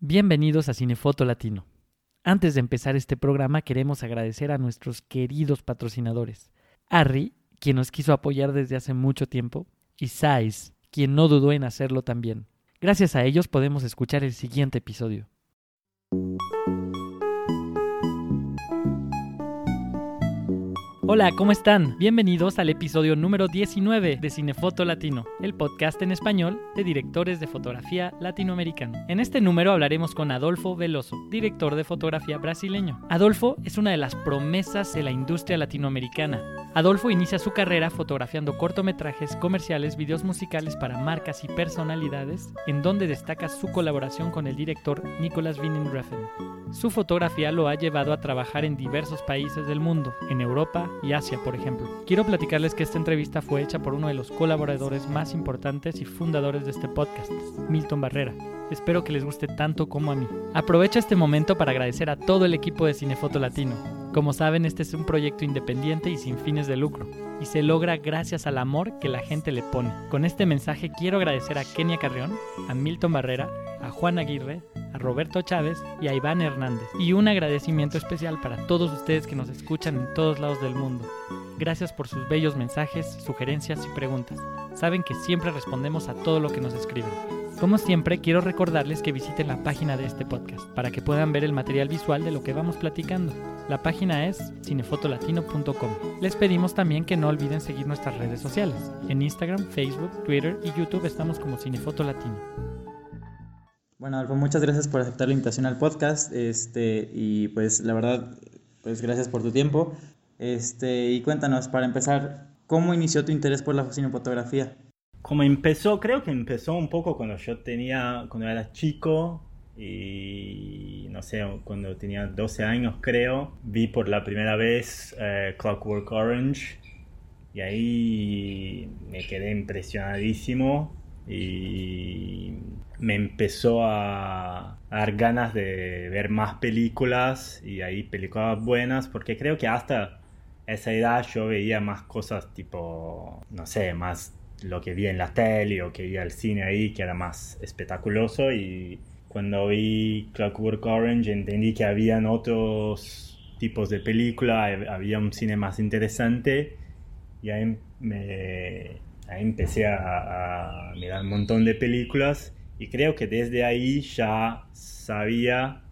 Bienvenidos a Cinefoto Latino. Antes de empezar este programa queremos agradecer a nuestros queridos patrocinadores. Harry, quien nos quiso apoyar desde hace mucho tiempo, y Sais, quien no dudó en hacerlo también. Gracias a ellos podemos escuchar el siguiente episodio. Hola, ¿cómo están? Bienvenidos al episodio número 19 de Cinefoto Latino, el podcast en español de directores de fotografía latinoamericano. En este número hablaremos con Adolfo Veloso, director de fotografía brasileño. Adolfo es una de las promesas de la industria latinoamericana. Adolfo inicia su carrera fotografiando cortometrajes, comerciales, videos musicales para marcas y personalidades, en donde destaca su colaboración con el director Nicolas Winding Refn. Su fotografía lo ha llevado a trabajar en diversos países del mundo, en Europa y Asia, por ejemplo. Quiero platicarles que esta entrevista fue hecha por uno de los colaboradores más importantes y fundadores de este podcast, Milton Barrera. Espero que les guste tanto como a mí. Aprovecho este momento para agradecer a todo el equipo de Cinefoto Latino. Como saben, este es un proyecto independiente y sin fines de lucro, y se logra gracias al amor que la gente le pone. Con este mensaje quiero agradecer a Kenia Carrión, a Milton Barrera, a Juan Aguirre, a Roberto Chávez y a Iván Hernández. Y un agradecimiento especial para todos ustedes que nos escuchan en todos lados del mundo. Gracias por sus bellos mensajes, sugerencias y preguntas. Saben que siempre respondemos a todo lo que nos escriben. Como siempre, quiero recordarles que visiten la página de este podcast para que puedan ver el material visual de lo que vamos platicando. La página es cinefotolatino.com. Les pedimos también que no olviden seguir nuestras redes sociales. En Instagram, Facebook, Twitter y YouTube estamos como Cinefoto Latino. Bueno, Alfonso, muchas gracias por aceptar la invitación al podcast. Este, y pues la verdad, pues gracias por tu tiempo. Este, y cuéntanos, para empezar, ¿cómo inició tu interés por la cinefotografía? Como empezó, creo que empezó un poco cuando yo tenía, cuando era chico y no sé, cuando tenía 12 años creo, vi por la primera vez eh, Clockwork Orange y ahí me quedé impresionadísimo y me empezó a, dar ganas de ver más películas y ahí películas buenas porque creo que hasta esa edad yo veía más cosas tipo, no sé, más lo que vi en la tele o que vi al cine ahí que era más espectaculoso. Y cuando vi Clockwork Orange entendí que habían otros tipos de película, había un cine más interesante. Y ahí me ahí empecé a, mirar un montón de películas y creo que desde ahí ya sabía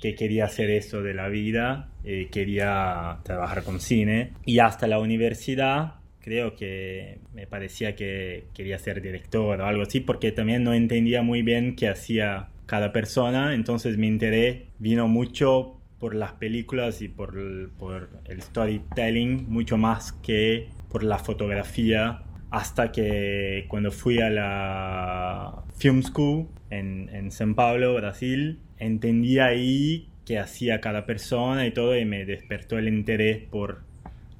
que quería hacer eso de la vida, eh, quería trabajar con cine. Y hasta la universidad creo que me parecía que quería ser director o algo así porque también no entendía muy bien qué hacía cada persona, entonces mi interés vino mucho por las películas y por por el storytelling, mucho más que por la fotografía hasta que cuando fui a la Film School en, en San Pablo, Brasil, entendí ahí qué hacía cada persona y todo y me despertó el interés por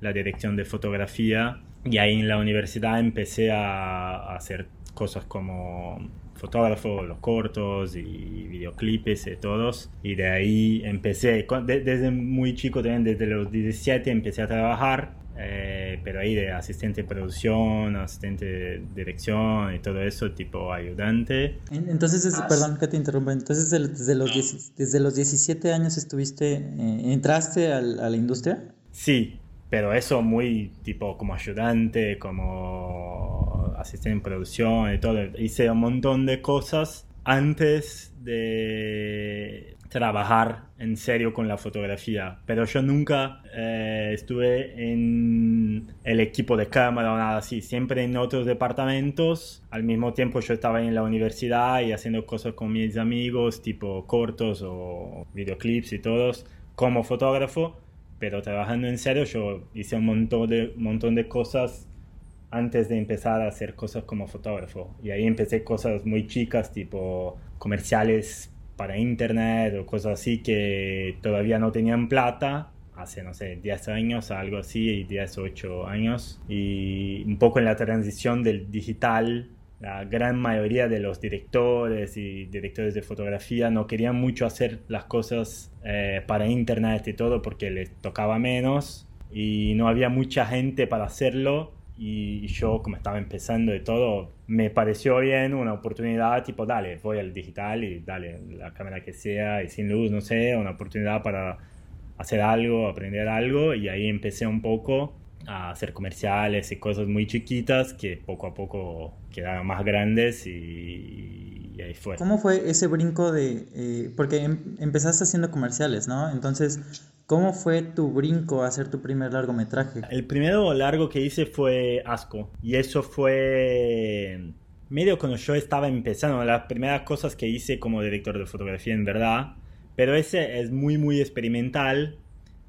la dirección de fotografía y ahí en la universidad empecé a, hacer cosas como fotógrafo, los cortos y videoclips y todos. Y de ahí empecé, desde muy chico también, desde los 17 empecé a trabajar eh, pero ahí de asistente de producción, asistente de dirección y todo eso, tipo ayudante. Entonces, perdón que te interrumpa, entonces desde los, desde los 17 años estuviste, eh, entraste a, la industria? Sí, pero eso muy tipo como ayudante, como asistente en producción y todo. Hice un montón de cosas antes de trabajar en serio con la fotografía, pero yo nunca eh, estuve en el equipo de cámara o nada así, siempre en otros departamentos. Al mismo tiempo yo estaba en la universidad y haciendo cosas con mis amigos, tipo cortos o videoclips y todos, como fotógrafo, pero trabajando en serio yo hice un montón de, montón de cosas antes de empezar a hacer cosas como fotógrafo. Y ahí empecé cosas muy chicas, tipo comerciales para internet o cosas así que todavía no tenían plata hace, no sé, 10 años, algo así, 10, 8 años. Y un poco en la transición del digital, la gran mayoría de los directores y directores de fotografía no querían mucho hacer las cosas eh, para internet y todo porque les tocaba menos y no había mucha gente para hacerlo y yo como estaba empezando y todo, me pareció bien una oportunidad tipo, dale, voy al digital y dale, la cámara que sea y sin luz, no sé, una oportunidad para hacer algo, aprender algo y ahí empecé un poco a hacer comerciales y cosas muy chiquitas que poco a poco quedaron más grandes y, ahí fue. ¿Cómo fue ese brinco de, eh, porque em, empezaste haciendo comerciales, ¿no? Entonces, ¿Cómo fue tu brinco a hacer tu primer largometraje? El primero largo que hice fue Asco. Y eso fue medio cuando yo estaba empezando. Las primeras cosas que hice como director de fotografía en verdad. Pero ese es muy, muy experimental.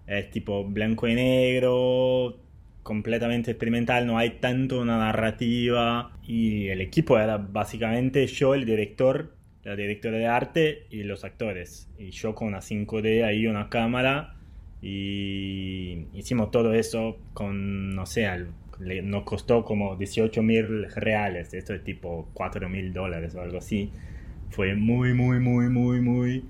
Es tipo blanco y negro. Completamente experimental. No hay tanto una narrativa. Y el equipo era básicamente yo, el director, la directora de arte y los actores. Y yo con una 5D ahí, una cámara y hicimos todo eso con, no sé, nos costó como 18 mil reales, esto es tipo 4 mil dólares o algo así. Fue muy, muy, muy, muy, muy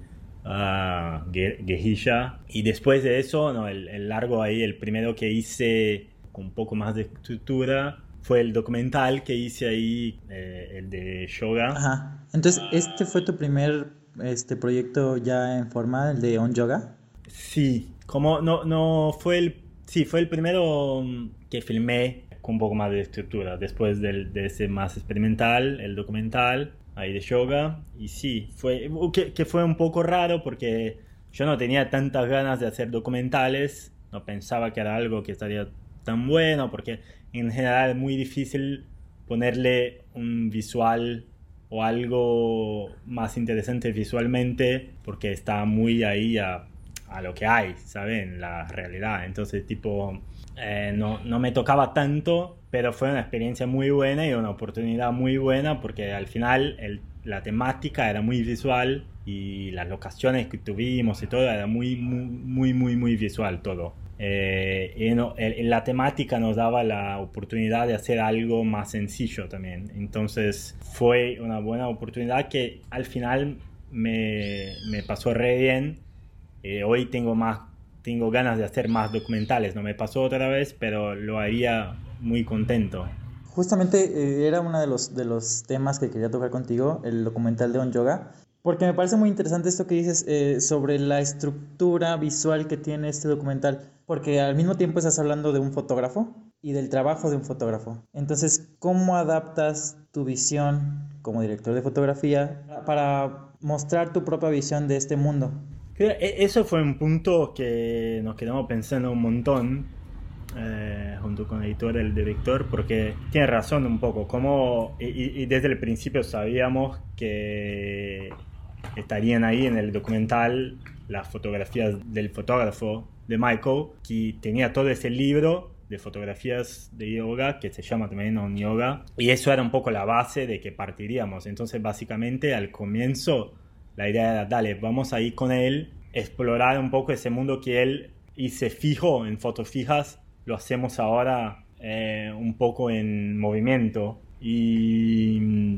uh, guejilla. Y después de eso, no, el, largo ahí, el primero que hice con un poco más de estructura, fue el documental que hice ahí, eh, el de yoga. Ajá. Entonces, ¿este fue tu primer este proyecto ya en forma, el de On Yoga? Sí, como no, no fue el. Sí, fue el primero mm, que filmé con un poco más de estructura. Después del, de ese más experimental, el documental, ahí de yoga. Y sí, fue. Uh, que, que fue un poco raro porque yo no tenía tantas ganas de hacer documentales. No pensaba que era algo que estaría tan bueno porque en general es muy difícil ponerle un visual o algo más interesante visualmente porque está muy ahí a a lo que hay, ¿saben? La realidad. Entonces, tipo, eh, no, no, me tocaba tanto, pero fue una experiencia muy buena y una oportunidad muy buena porque al final el, la temática era muy visual y las locaciones que tuvimos y todo era muy, muy, muy, muy, visual todo. Eh, y no, la temática nos daba la oportunidad de hacer algo más sencillo también. Entonces fue una buena oportunidad que al final me, me pasó re bien eh, hoy tengo más, tengo ganas de hacer más documentales. No me pasó otra vez, pero lo haría muy contento. Justamente eh, era uno de los, de los temas que quería tocar contigo, el documental de On Yoga, porque me parece muy interesante esto que dices eh, sobre la estructura visual que tiene este documental, porque al mismo tiempo estás hablando de un fotógrafo y del trabajo de un fotógrafo. Entonces, ¿cómo adaptas tu visión como director de fotografía para mostrar tu propia visión de este mundo? E, eso fue un punto que nos quedamos pensando un montón eh, junto con el editor y el director, porque tiene razón un poco, como, y, desde el principio sabíamos que estarían ahí en el documental las fotografías del fotógrafo de Michael, que tenía todo ese libro de fotografías de yoga que se llama también On Yoga, y eso era un poco la base de que partiríamos. Entonces, básicamente, al comienzo la idea era, dale, vamos a ir con él, explorar un poco ese mundo que él hice fijo en fotos fijas, lo hacemos ahora eh, un poco en movimiento. Y mm,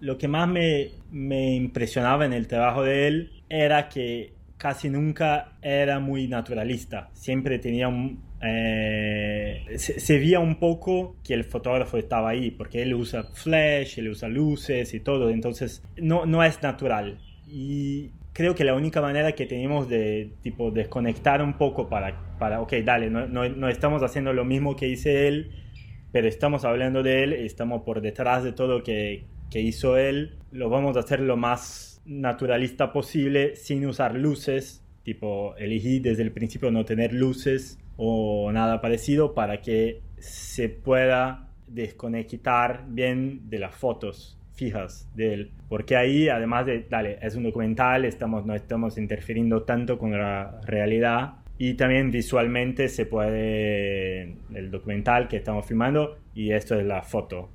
lo que más me, me impresionaba en el trabajo de él era que casi nunca era muy naturalista. Siempre tenía un... Eh, se, se, veía un poco que el fotógrafo estaba ahí, porque él usa flash, él usa luces y todo, entonces no, no es natural. Y creo que la única manera que tenemos de tipo desconectar un poco para, para ok, dale, no, no, estamos haciendo lo mismo que hice él, pero estamos hablando de él, estamos por detrás de todo que, que hizo él, lo vamos a hacer lo más naturalista posible sin usar luces. Tipo, elegí desde el principio no tener luces o nada parecido para que se pueda desconectar bien de las fotos fijas de él. Porque ahí, además de, dale, es un documental, estamos, no estamos interfiriendo tanto con la realidad. Y también visualmente se puede, el documental que estamos filmando y esto es la foto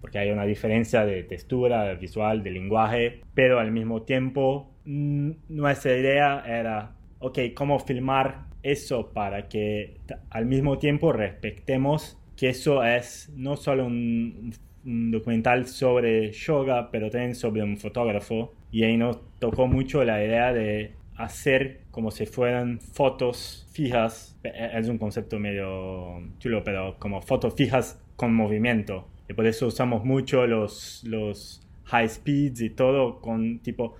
porque hay una diferencia de textura, visual, de lenguaje, pero al mismo tiempo nuestra idea era, ok, ¿cómo filmar eso para que al mismo tiempo respetemos que eso es no solo un, documental sobre yoga, pero también sobre un fotógrafo. Y ahí nos tocó mucho la idea de hacer como si fueran fotos fijas. Es un concepto medio chulo, pero como fotos fijas con movimiento. Y por eso usamos mucho los, los high speeds y todo con tipo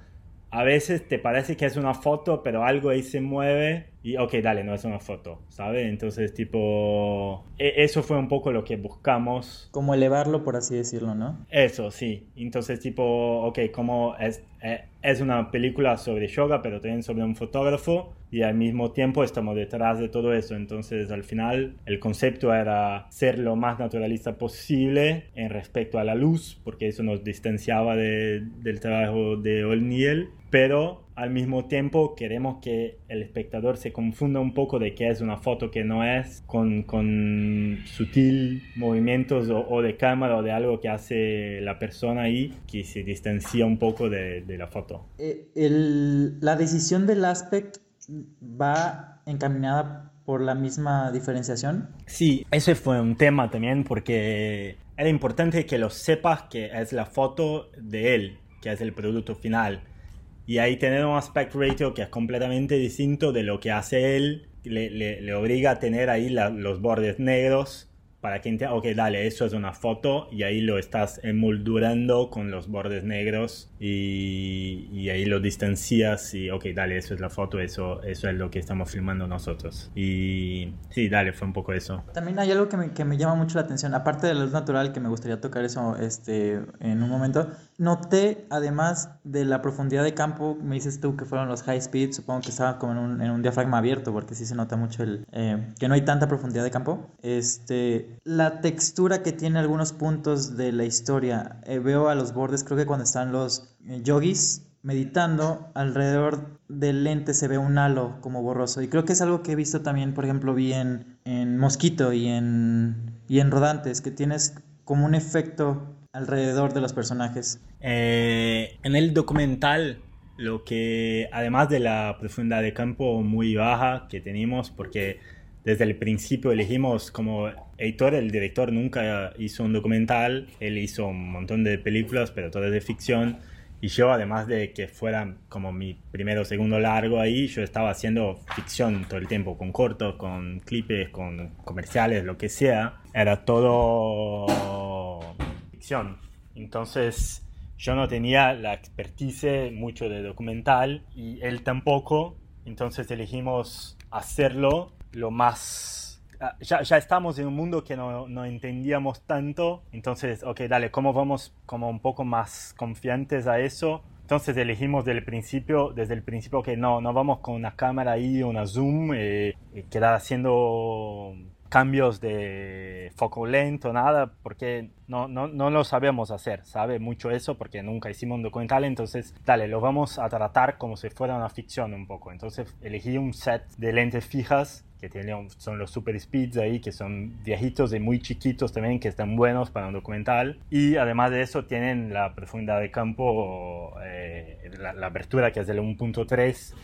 a veces te parece que es una foto, pero algo ahí se mueve y ok, dale, no es una foto, ¿sabes? Entonces, tipo, e, eso fue un poco lo que buscamos. Como elevarlo, por así decirlo, ¿no? Eso, sí. Entonces, tipo, ok, como es, eh, es una película sobre yoga, pero también sobre un fotógrafo y al mismo tiempo estamos detrás de todo eso. Entonces, al final, el concepto era ser lo más naturalista posible en respecto a la luz, porque eso nos distanciaba de, del trabajo de O'Neill, pero al mismo tiempo queremos que el espectador se confunda un poco de que es una foto que no es, con, con sutil movimientos o, de cámara o de algo que hace la persona ahí, que se distancia un poco de, de la foto. Eh, la decisión del aspect va encaminada por la misma diferenciación. Sí, ese fue un tema también porque era importante que lo sepas que es la foto de él, que es el producto final y ahí tener un aspect ratio que es completamente distinto de lo que hace él, le, le, obliga a tener ahí los bordes negros para que entienda, ok, dale, eso es una foto y ahí lo estás emoldurando con los bordes negros y, y, ahí lo distancias y, ok, dale, eso es la foto, eso, eso es lo que estamos filmando nosotros. Y sí, dale, fue un poco eso. También hay algo que me, que me llama mucho la atención, aparte de la luz natural, que me gustaría tocar eso este, en un momento, noté, además de la profundidad de campo, me dices tú que fueron los high speed, supongo que estaba como en un, en un diafragma abierto, porque sí se nota mucho el, eh, que no hay tanta profundidad de campo. Este, la textura que tiene algunos puntos de la historia. Eh, veo a los bordes, creo que cuando están los eh, yogis meditando, alrededor del lente se ve un halo como borroso. Y creo que es algo que he visto también, por ejemplo, vi en, Mosquito y en, y en Rodantes, que tienes como un efecto alrededor de los personajes. Eh, en el documental lo que, además de la profundidad de campo muy baja que tenemos, porque desde el principio elegimos como editor, el director nunca hizo un documental, él hizo un montón de películas, pero todas de ficción. Y yo, además de que fuera como mi primero o segundo largo ahí, yo estaba haciendo ficción todo el tiempo, con cortos, con clipes, con comerciales, lo que sea. Era todo ficción. Entonces, yo no tenía la expertise mucho de documental y él tampoco. Entonces elegimos hacerlo lo más... Ah, ya, ya estamos en un mundo que no, no, entendíamos tanto, entonces, ok, dale, ¿cómo vamos como un poco más confiantes a eso? Entonces elegimos del principio, desde el principio que no, no vamos con una cámara ahí, una zoom, eh, y quedar haciendo cambios de foco lento, nada, porque no, no, no lo sabemos hacer, sabe mucho eso porque nunca hicimos un documental, entonces dale, lo vamos a tratar como si fuera una ficción un poco. Entonces elegí un set de lentes fijas que tienen, son los super speeds ahí, que son viejitos y muy chiquitos también, que están buenos para un documental. Y además de eso tienen la profundidad de campo, eh, la, la apertura que es del 1.3,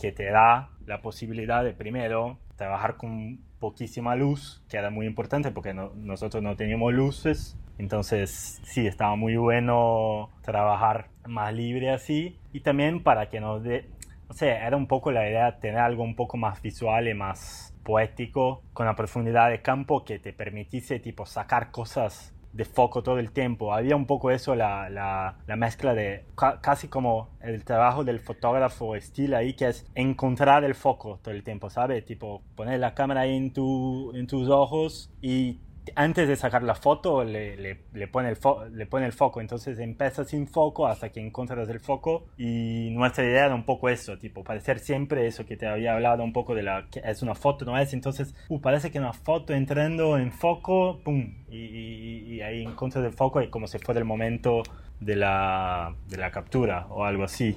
que te da la posibilidad de primero trabajar con poquísima luz, que era muy importante porque nosotros no teníamos luces. Entonces sí, estaba muy bueno trabajar más libre así. Y también para que nos dé, o sea, era un poco la idea de tener algo un poco más visual y más poético, con la profundidad de campo que te permitiese tipo sacar cosas de foco todo el tiempo. Había un poco eso, la, la, la mezcla de casi como el trabajo del fotógrafo estilo ahí, que es encontrar el foco todo el tiempo, ¿sabes? Tipo, poner la cámara en, tu, en tus ojos y antes de sacar la foto le, le, pone el le pone el foco, entonces empieza sin foco hasta que encuentras el foco. Y nuestra idea era un poco eso, tipo parecer siempre eso que te había hablado un poco de la que es una foto, no es, entonces uh, parece que una foto entrando en foco, pum, y, y, ahí encuentras el foco y como si fuera el momento de la, de la captura o algo así.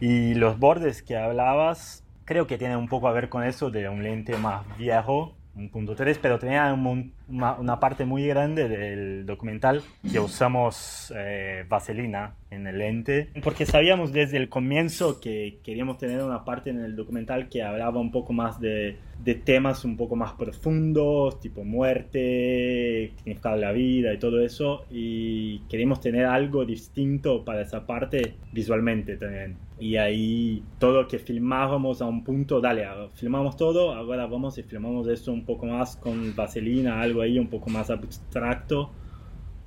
Y los bordes que hablabas creo que tienen un poco a ver con eso de un lente más viejo, un punto 3, pero tenía un una, parte muy grande del documental que usamos eh, vaselina en el lente, porque sabíamos desde el comienzo que queríamos tener una parte en el documental que hablaba un poco más de, de temas un poco más profundos, tipo muerte, significado de la vida y todo eso, y queríamos tener algo distinto para esa parte visualmente también. Y ahí todo que filmábamos a un punto, dale, filmamos todo, ahora vamos y filmamos esto un poco más con vaselina, algo ahí un poco más abstracto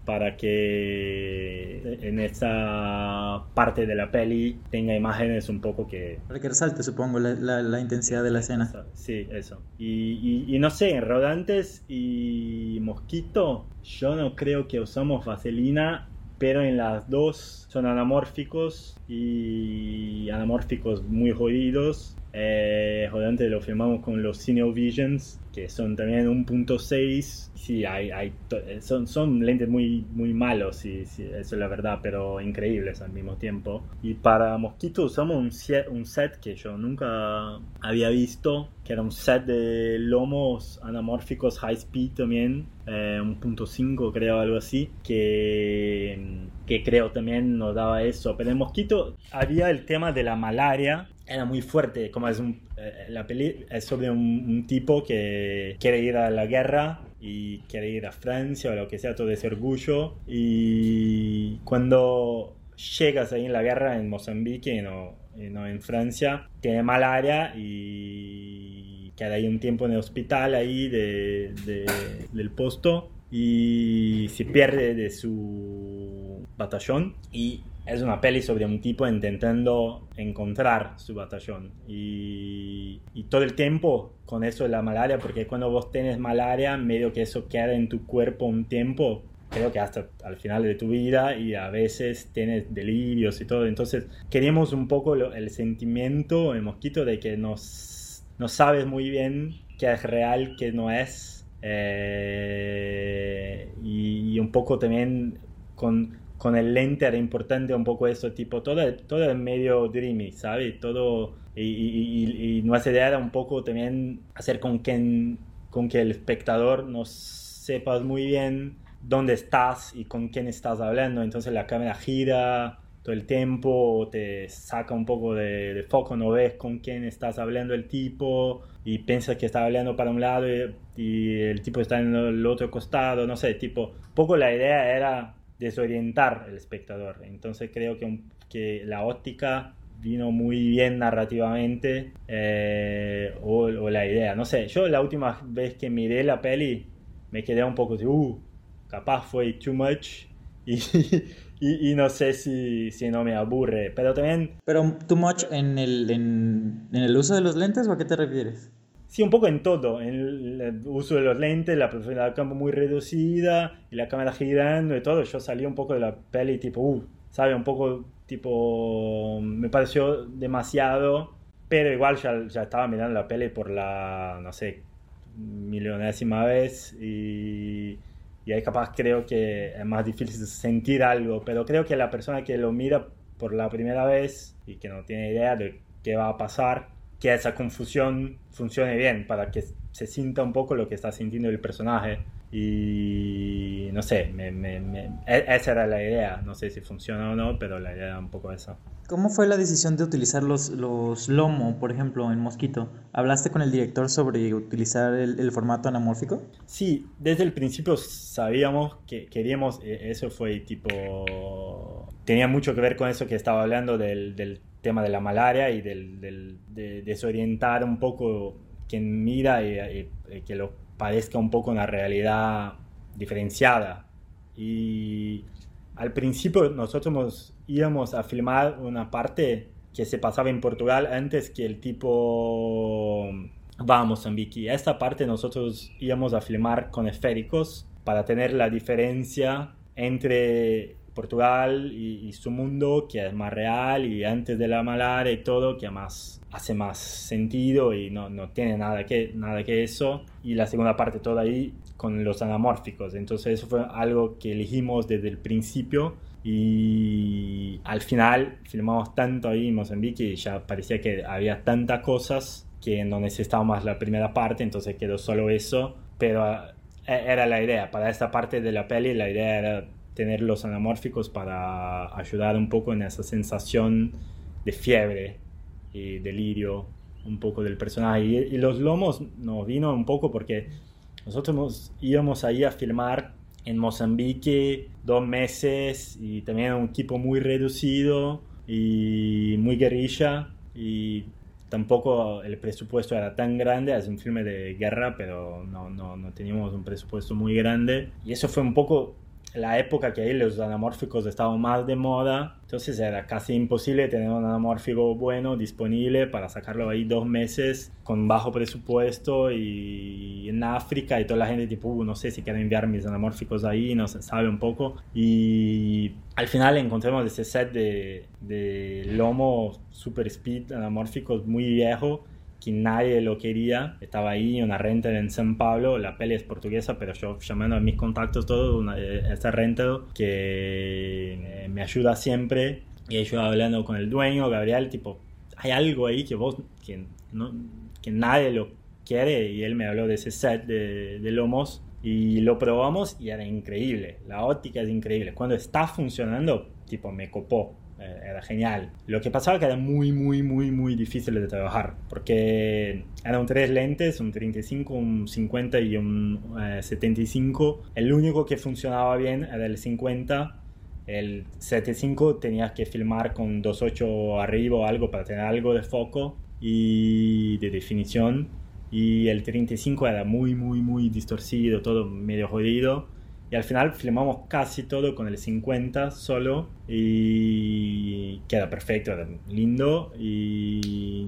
para que en esa parte de la peli tenga imágenes un poco que... Para que resalte, supongo, la, la, intensidad de la escena. Sí, eso. Y, y, no sé, en Rodantes y Mosquito, yo no creo que usamos vaselina, pero en las dos son anamórficos y anamórficos muy jodidos. Eh, Rodantes lo filmamos con los Cine Visions que son también 1.6. Sí, hay, hay, son, son lentes muy, muy malos, sí, sí, eso es la verdad, pero increíbles al mismo tiempo. Y para Mosquito usamos un set, un set que yo nunca había visto, que era un set de lomos anamórficos high speed también, eh, 1.5 creo, algo así, que, que creo también nos daba eso. Pero en Mosquito había el tema de la malaria, era muy fuerte, como es un, eh, la peli es sobre un, tipo que quiere ir a la guerra y quiere ir a Francia o lo que sea, todo ese orgullo. Y cuando llegas ahí en la guerra en Mozambique y no, no en Francia, tiene malaria y queda ahí un tiempo en el hospital ahí de, del posto y se pierde de su batallón y es una peli sobre un tipo intentando encontrar su batallón y, y, todo el tiempo con eso de la malaria, porque cuando vos tenés malaria, medio que eso queda en tu cuerpo un tiempo, creo que hasta al final de tu vida y a veces tienes delirios y todo. Entonces queríamos un poco el sentimiento, el mosquito, de que nos, no sabes muy bien qué es real, qué no es. Eh, y un poco también con con el lente era importante un poco eso, tipo, todo, todo es medio dreamy, ¿sabes? Todo, y, y, y, nuestra idea era un poco también hacer con que, con que el espectador no sepas muy bien dónde estás y con quién estás hablando, entonces la cámara gira todo el tiempo, te saca un poco de, foco, no ves con quién estás hablando el tipo y piensas que está hablando para un lado y, y el tipo está en el otro costado, no sé, tipo, poco la idea era desorientar el espectador. Entonces creo que, que la óptica vino muy bien narrativamente eh, o, la idea. No sé, yo la última vez que miré la peli me quedé un poco de, uh, capaz fue too much y, y, no sé si, si, no me aburre, pero también... Pero too much en el, en, en el uso de los lentes o a qué te refieres? Sí, un poco en todo, en el uso de los lentes, la profundidad del campo muy reducida y la cámara girando y todo. Yo salí un poco de la peli tipo, uh, ¿sabe? Un poco tipo, me pareció demasiado, pero igual ya, ya estaba mirando la peli por la, no sé, milionésima vez y, y ahí capaz creo que es más difícil sentir algo, pero creo que la persona que lo mira por la primera vez y que no tiene idea de qué va a pasar, que esa confusión funcione bien, para que se sienta un poco lo que está sintiendo el personaje. Y no sé, e, esa era la idea. No sé si funciona o no, pero la idea era un poco esa. ¿Cómo fue la decisión de utilizar los, los lomo, por ejemplo, en Mosquito? ¿Hablaste con el director sobre utilizar el, formato anamórfico? Sí, desde el principio sabíamos que queríamos, e, eso fue tipo, tenía mucho que ver con eso que estaba hablando del, del tema de la malaria y del, de desorientar un poco quien mira y, que lo padezca un poco una realidad diferenciada. Y al principio nosotros íbamos a filmar una parte que se pasaba en Portugal antes que el tipo va a Mozambique. Esta parte nosotros íbamos a filmar con esféricos para tener la diferencia entre Portugal y, su mundo, que es más real y antes de la malaria y todo, que más hace más sentido y no, no tiene nada que, nada que eso. Y la segunda parte toda ahí con los anamórficos. Entonces eso fue algo que elegimos desde el principio y al final filmamos tanto ahí en Mozambique y ya parecía que había tantas cosas que no necesitábamos la primera parte, entonces quedó solo eso. Pero e, era la idea. Para esta parte de la peli la idea era tener los anamórficos para ayudar un poco en esa sensación de fiebre y delirio un poco del personaje. Y, los lomos nos vino un poco porque nosotros íbamos ahí a filmar en Mozambique dos meses y también un equipo muy reducido y muy guerrilla y tampoco el presupuesto era tan grande, es un filme de guerra, pero no, no, no teníamos un presupuesto muy grande y eso fue un poco la época que ahí los anamórficos estaban más de moda, entonces era casi imposible tener un anamórfico bueno disponible para sacarlo ahí dos meses con bajo presupuesto y en África y toda la gente tipo, uh, no sé si quiero enviar mis anamórficos ahí, no se sabe un poco. Y al final encontramos ese set de, de lomo super speed anamórficos muy viejo que nadie lo quería. Estaba ahí una renta en San Pablo, la peli es portuguesa, pero yo llamando a mis contactos, todo, una, eh, esta renta que me ayuda siempre. Y yo hablando con el dueño, Gabriel, tipo, hay algo ahí que vos, que, no, que nadie lo quiere. Y él me habló de ese set de, de lomos y lo probamos y era increíble. La óptica es increíble. Cuando está funcionando, tipo, me copó. Eh, era genial. Lo que pasaba que era muy, muy, muy, muy difícil de trabajar, porque eran tres lentes, un 35, un 50 y un 75. Eh, el único que funcionaba bien era el 50. El 75 tenías que filmar con 2.8 arriba o algo para tener algo de foco y de definición. Y el 35 era muy, muy, muy distorcido, todo medio jodido y al final filmamos casi todo con el 50 solo y queda perfecto, era lindo y,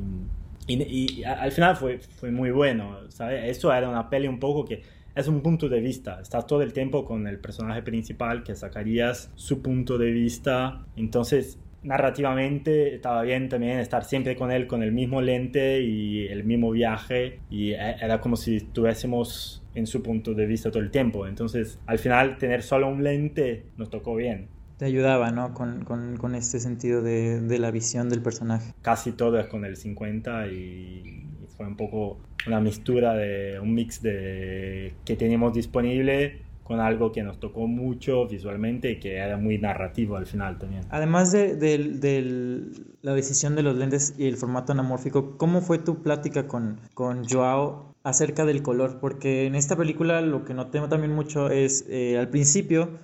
y, al final fue, fue muy bueno, ¿sabes? Eso era una peli un poco que es un punto de vista. Estás todo el tiempo con el personaje principal que sacarías su punto de vista. Entonces, narrativamente estaba bien también estar siempre con él con el mismo lente y el mismo viaje. Y e, era como si estuviésemos en su punto de vista todo el tiempo. Entonces, al final, tener solo un lente nos tocó bien. Te ayudaba, ¿no? Con, con, con este sentido de, de, la visión del personaje. Casi todo es con el 50 y, fue un poco una mistura de un mix de que teníamos disponible con algo que nos tocó mucho visualmente y que era muy narrativo al final también. Además de, de, de, la decisión de los lentes y el formato anamórfico, ¿cómo fue tu plática con, con Joao acerca del color, porque en esta película lo que noté también mucho es eh, al principio,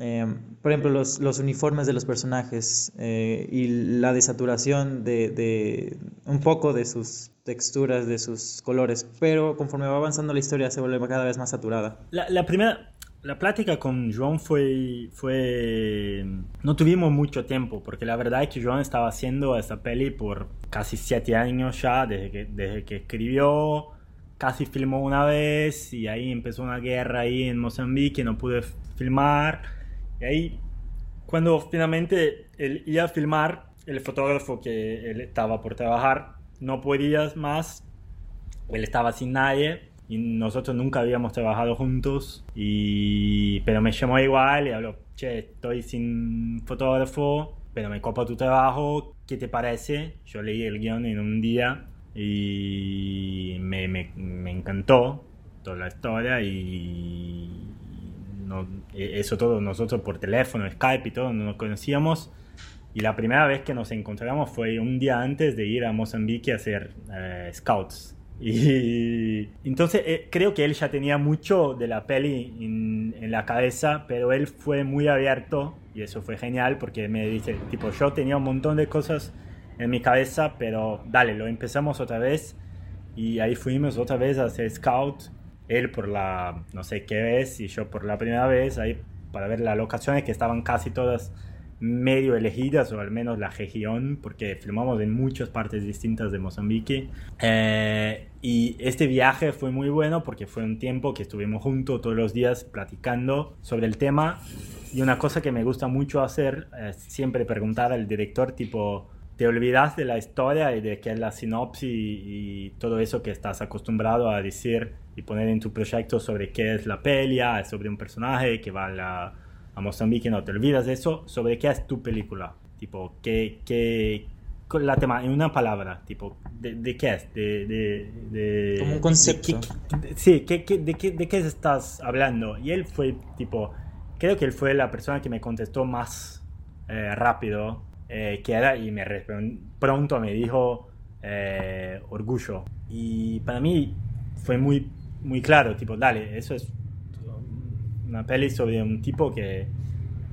eh, por ejemplo, los, los, uniformes de los personajes eh, y la desaturación de, de, un poco de sus texturas, de sus colores, pero conforme va avanzando la historia se vuelve cada vez más saturada. La, la primera... La plática con Joan fue, fue... No tuvimos mucho tiempo, porque la verdad es que Joan estaba haciendo esta peli por casi siete años ya, desde que, desde que escribió, casi filmó una vez y ahí empezó una guerra ahí en Mozambique, no pude filmar. Y ahí, cuando finalmente él iba a filmar, el fotógrafo que él estaba por trabajar no podía más, él estaba sin nadie y nosotros nunca habíamos trabajado juntos, y, pero me llamó igual y habló, che, estoy sin fotógrafo, pero me copa tu trabajo, ¿qué te parece? Yo leí el guion en un día y me, me, me encantó toda la historia y no, e, eso todo nosotros por teléfono, Skype y todo, no nos conocíamos. Y la primera vez que nos encontramos fue un día antes de ir a Mozambique a hacer eh, scouts. Y entonces eh, creo que él ya tenía mucho de la peli en, en, la cabeza, pero él fue muy abierto y eso fue genial porque me dice, tipo, yo tenía un montón de cosas en mi cabeza, pero dale, lo empezamos otra vez. Y ahí fuimos otra vez a hacer scout, él por la no sé qué vez y yo por la primera vez ahí para ver las locaciones que estaban casi todas medio elegidas o al menos la región porque filmamos en muchas partes distintas de Mozambique. Eh, y este viaje fue muy bueno porque fue un tiempo que estuvimos juntos todos los días platicando sobre el tema. Y una cosa que me gusta mucho hacer es siempre preguntar al director tipo te olvidas de la historia y de que es la sinopsis y, todo eso que estás acostumbrado a decir y poner en tu proyecto sobre qué es la pelea, sobre un personaje que va a, la, a Mozambique, no te olvidas de eso, sobre qué es tu película, tipo, qué, qué, la tema en una palabra, tipo, ¿de, qué es? De, de, Como un concepto. sí, ¿qué, de, qué, ¿de qué estás hablando? Y él fue, tipo, creo que él fue la persona que me contestó más eh, rápido eh, que y me pronto me dijo eh, orgullo. Y para mí fue muy, muy claro, tipo, dale, eso es una peli sobre un tipo que,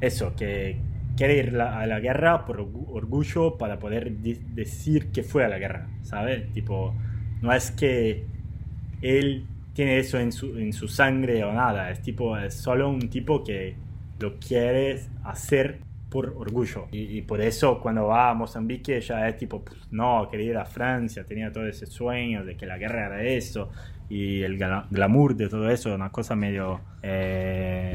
eso, que quiere ir a la guerra por orgullo para poder decir que fue a la guerra, ¿sabes? Tipo, no es que él tiene eso en su, en su sangre o nada, es tipo, es solo un tipo que lo quiere hacer por orgullo. Y, por eso cuando va a Mozambique ya es tipo, pues, no, quería ir a Francia, tenía todo ese sueño de que la guerra era eso, y el glamour de todo eso, una cosa medio... Eh,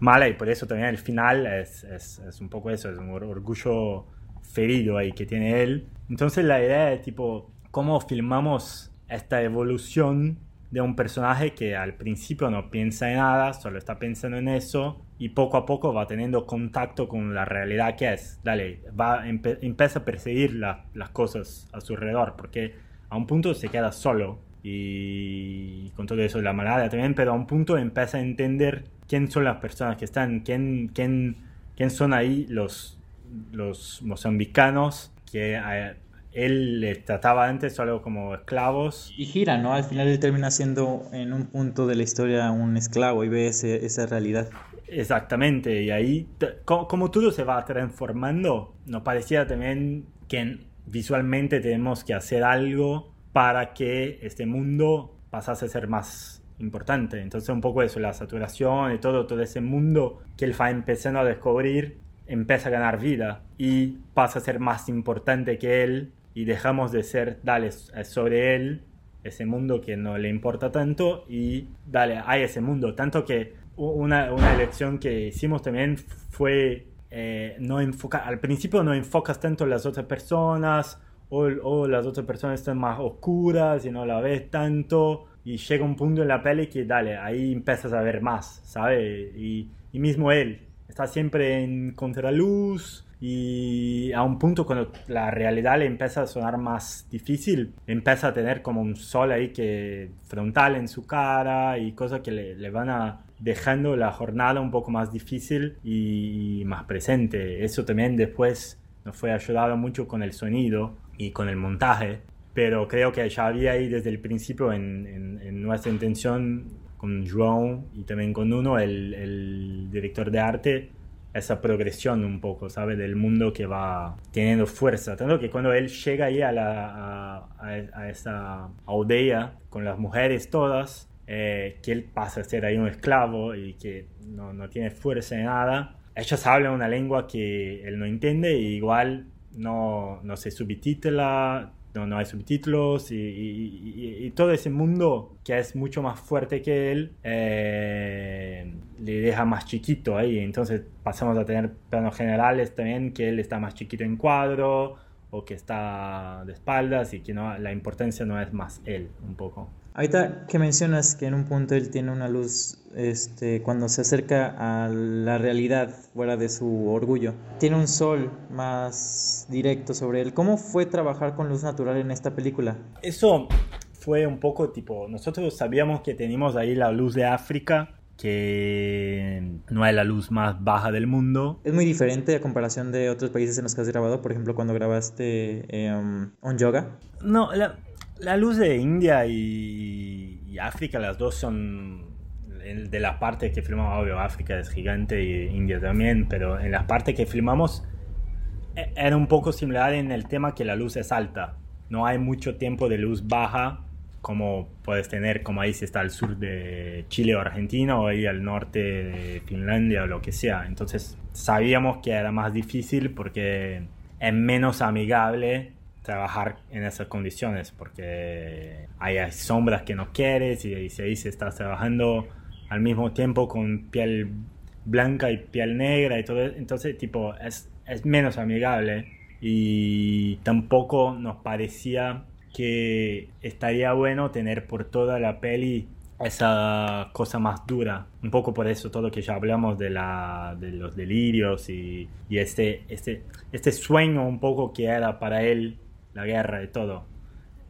mala y por eso también el final es, es, es un poco eso, es un orgullo ferido ahí que tiene él. Entonces la idea es tipo, ¿cómo filmamos esta evolución de un personaje que al principio no piensa en nada, solo está pensando en eso y poco a poco va teniendo contacto con la realidad que es. Dale, va empieza a perseguir las cosas a su alrededor porque a un punto se queda solo y con todo eso la malaria también, pero a un punto empieza a entender quién son las personas que están, quién, quién, quién son ahí los, los mozambicanos que a él les trataba antes solo como esclavos. Y gira, ¿no? Al final él termina siendo en un punto de la historia un esclavo y ve esa realidad. Exactamente, y ahí como, como, todo se va transformando, nos parecía también que visualmente tenemos que hacer algo para que este mundo pasase a ser más importante. Entonces un poco eso, la saturación y todo, todo ese mundo que él va empezando a descubrir, empieza a ganar vida y pasa a ser más importante que él y dejamos de ser, dale, sobre él, ese mundo que no le importa tanto y dale, hay ese mundo. Tanto que una, una elección que hicimos también fue eh, no enfocar, al principio no enfocas tanto las otras personas o, las otras personas están más oscuras y no la ves tanto y llega un punto en la peli que dale, ahí empiezas a ver más, ¿sabes? Y, y mismo él está siempre en contraluz y a un punto cuando la realidad le empieza a sonar más difícil, empieza a tener como un sol ahí que frontal en su cara y cosas que le, le van a dejando la jornada un poco más difícil y más presente. Eso también después nos fue ayudado mucho con el sonido y con el montaje, pero creo que ya había ahí desde el principio en, en, nuestra intención con João y también con Uno, el, el, director de arte, esa progresión un poco, ¿sabes? Del mundo que va teniendo fuerza. Tanto que cuando él llega ahí a, la, a, esa aldea con las mujeres todas, eh, que él pasa a ser ahí un esclavo y que no, no tiene fuerza ni nada, ellos hablan una lengua que él no entiende y igual no, no se subtitula, no, no hay subtítulos y, todo ese mundo que es mucho más fuerte que él eh, le deja más chiquito ahí. Entonces pasamos a tener planos generales también que él está más chiquito en cuadro o que está de espaldas y que no, la importancia no es más él un poco. Ahorita que mencionas que en un punto él tiene una luz, este, cuando se acerca a la realidad fuera de su orgullo, tiene un sol más directo sobre él. ¿Cómo fue trabajar con luz natural en esta película? Eso fue un poco tipo, nosotros sabíamos que teníamos ahí la luz de África que no es la luz más baja del mundo. Es muy diferente a comparación de otros países en los que has grabado, por ejemplo, cuando grabaste eh, On Yoga. No, la, luz de India y, África, las dos son de la parte que filmamos, obvio, África es gigante y India también, pero en la parte que filmamos e, era un poco similar en el tema que la luz es alta. No hay mucho tiempo de luz baja como puedes tener, como ahí si está al sur de Chile o Argentina o ahí al norte de Finlandia o lo que sea. Entonces sabíamos que era más difícil porque es menos amigable trabajar en esas condiciones porque hay sombras que no quieres y, se estás trabajando al mismo tiempo con piel blanca y piel negra y todo entonces tipo es, es menos amigable y tampoco nos parecía que estaría bueno tener por toda la peli esa cosa más dura. Un poco por eso todo lo que ya hablamos de, la, de los delirios y, y este, este, este sueño un poco que era para él la guerra y todo.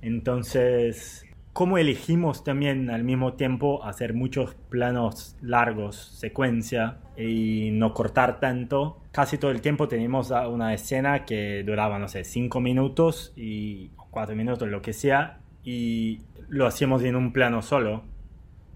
Entonces, ¿cómo elegimos también al mismo tiempo hacer muchos planos largos, secuencia, y no cortar tanto? Casi todo el tiempo teníamos una escena que duraba, no sé, 5 minutos y 4 minutos, lo que sea, y lo hacíamos en un plano solo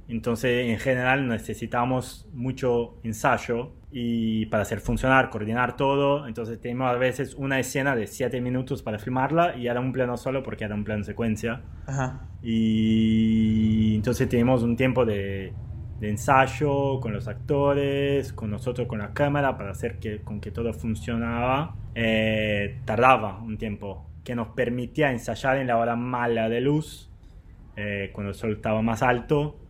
entonces, en general, necesitamos mucho ensayo y para hacer funcionar, coordinar todo. Entonces, tenemos a veces una escena de 7 minutos para filmarla y era un plano solo porque era un plano secuencia. Ajá. Y entonces tenemos un tiempo de, de, ensayo con los actores, con nosotros con la cámara para hacer que, con que todo funcionaba. Eh, tardaba un tiempo que nos permitía ensayar en la hora mala de luz, eh, cuando el sol estaba más alto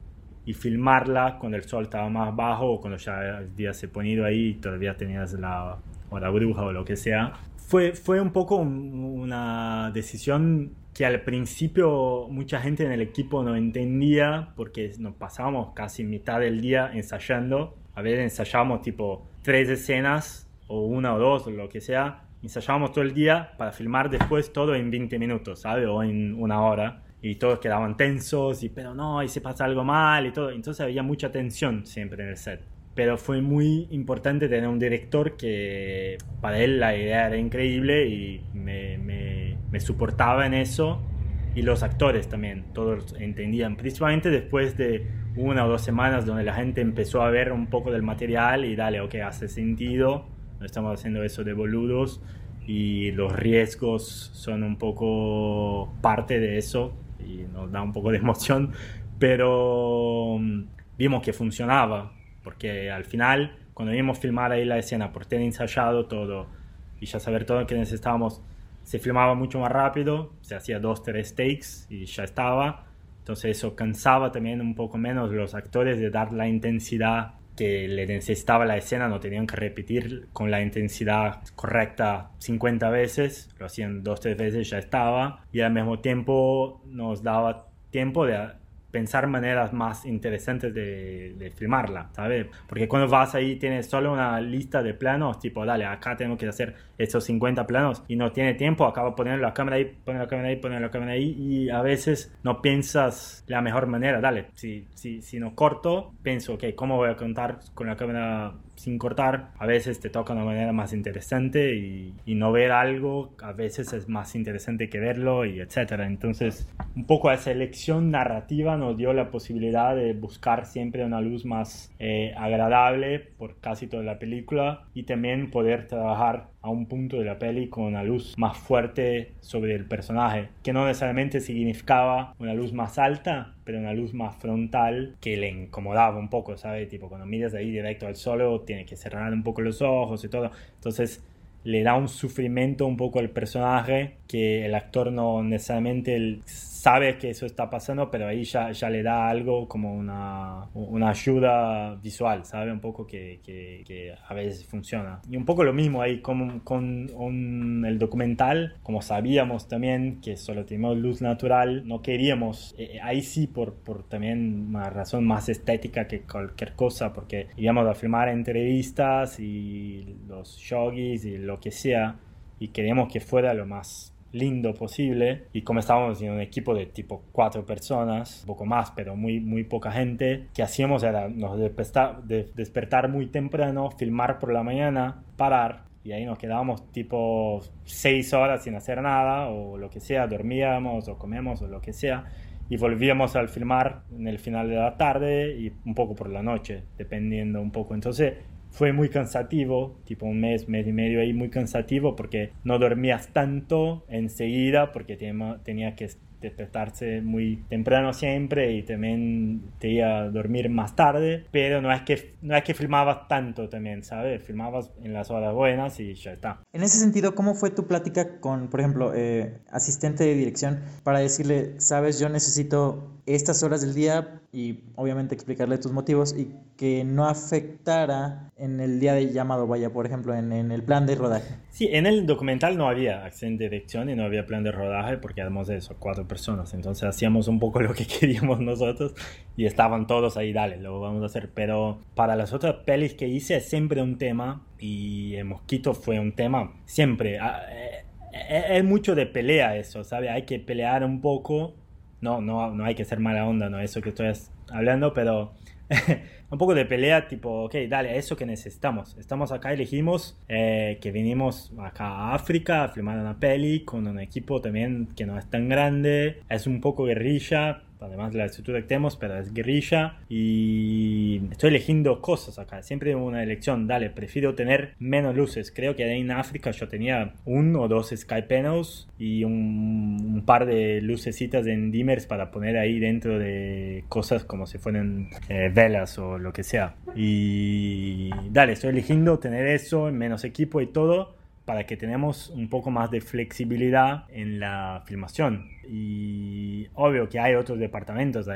y filmarla cuando el sol estaba más bajo o cuando ya día se ponía ahí y todavía tenías la hora bruja o lo que sea. Fue, fue un poco una decisión que al principio mucha gente en el equipo no entendía porque nos pasábamos casi mitad del día ensayando. A veces ensayábamos tipo tres escenas o una o dos o lo que sea. Ensayábamos todo el día para filmar después todo en 20 minutos, ¿sabes? O en una hora y todos quedaban tensos y pero no, y se pasa algo mal y todo. Entonces había mucha tensión siempre en el set. Pero fue muy importante tener un director que para él la idea era increíble y me, me, me soportaba en eso. Y los actores también, todos entendían. Principalmente después de una o dos semanas donde la gente empezó a ver un poco del material y dale, ok, hace sentido. No estamos haciendo eso de boludos y los riesgos son un poco parte de eso y nos da un poco de emoción, pero mm, vimos que funcionaba, porque al final, cuando vimos filmar ahí la escena, por tener ensayado todo y ya saber todo lo que necesitábamos, se filmaba mucho más rápido, se hacía dos, tres takes y ya estaba. Entonces eso cansaba también un poco menos los actores de dar la intensidad que le necesitaba la escena, no tenían que repetir con la intensidad correcta 50 veces, lo hacían dos, tres veces, ya estaba, y al mismo tiempo nos daba tiempo de pensar maneras más interesantes de, de, filmarla, ¿sabes? Porque cuando vas ahí tienes solo una lista de planos, tipo, dale, acá tengo que hacer estos 50 planos y no tiene tiempo, de poner la cámara ahí, poner la cámara ahí, poner la cámara ahí y a veces no piensas la mejor manera, dale, si, si, si no corto, pienso, ok, ¿cómo voy a contar con la cámara sin cortar, a veces te toca de una manera más interesante y, y, no ver algo a veces es más interesante que verlo y etcétera. Entonces, un poco esa elección narrativa nos dio la posibilidad de buscar siempre una luz más eh, agradable por casi toda la película y también poder trabajar a un punto de la peli con una luz más fuerte sobre el personaje, que no necesariamente significaba una luz más alta, pero una luz más frontal que le incomodaba un poco, ¿sabes? Tipo, cuando miras ahí directo al solo, tiene que cerrar un poco los ojos y todo. Entonces, le da un sufrimiento un poco al personaje que el actor no necesariamente sabe que eso está pasando, pero ahí ya, ya le da algo como una, una ayuda visual, ¿sabe? Un poco que, que, a veces funciona. Y un poco lo mismo ahí con, con el documental, como sabíamos también que solo teníamos luz natural, no queríamos, eh, ahí sí por, por también una razón más estética que cualquier cosa, porque íbamos a filmar entrevistas y los shogis y lo que sea, y queríamos que fuera lo más lindo posible y como estábamos en un equipo de tipo cuatro personas, un poco más, pero muy, muy poca gente, que hacíamos era nos despertar, despertar muy temprano, filmar por la mañana, parar y ahí nos quedábamos tipo seis horas sin hacer nada o lo que sea, dormíamos o comemos o lo que sea y volvíamos al filmar en el final de la tarde y un poco por la noche, dependiendo un poco. Entonces fue muy cansativo, tipo un mes, mes y medio ahí, muy cansativo porque no dormías tanto enseguida porque tenía que despertarse muy temprano siempre y también te iba a dormir más tarde, pero no es que no es que filmabas tanto también, ¿sabes? Filmabas en las horas buenas y ya está. En ese sentido, ¿cómo fue tu plática con, por ejemplo, eh, asistente de dirección para decirle, sabes, yo necesito estas horas del día y obviamente explicarle tus motivos y que no afectara en el día de llamado, vaya, por ejemplo, en, en el plan de rodaje? Sí, en el documental no había acción de dirección y no había plan de rodaje porque éramos de esos cuatro personas. Entonces hacíamos un poco lo que queríamos nosotros y estaban todos ahí, dale, lo vamos a hacer. Pero para las otras pelis que hice es siempre un tema y el mosquito fue un tema siempre. Ah, eh, eh, es mucho de pelea eso, ¿sabes? Hay que pelear un poco. No, no, no hay que ser mala onda, no eso que estoy hablando, pero un poco de pelea, tipo, ok, dale, eso que necesitamos. Estamos acá, elegimos eh, que vinimos acá a África a filmar una peli con un equipo también que no es tan grande, es un poco guerrilla, además de la estructura que tenemos, pero es guerrilla. Y estoy eligiendo cosas acá, siempre una elección, dale, prefiero tener menos luces, creo que en África yo tenía uno o dos sky panels y un, par de lucecitas en dimmers para poner ahí dentro de cosas como si fueran eh, velas o lo que sea. Y dale, estoy eligiendo tener eso, menos equipo y todo para que tenemos un poco más de flexibilidad en la filmación. Y obvio que hay otros departamentos,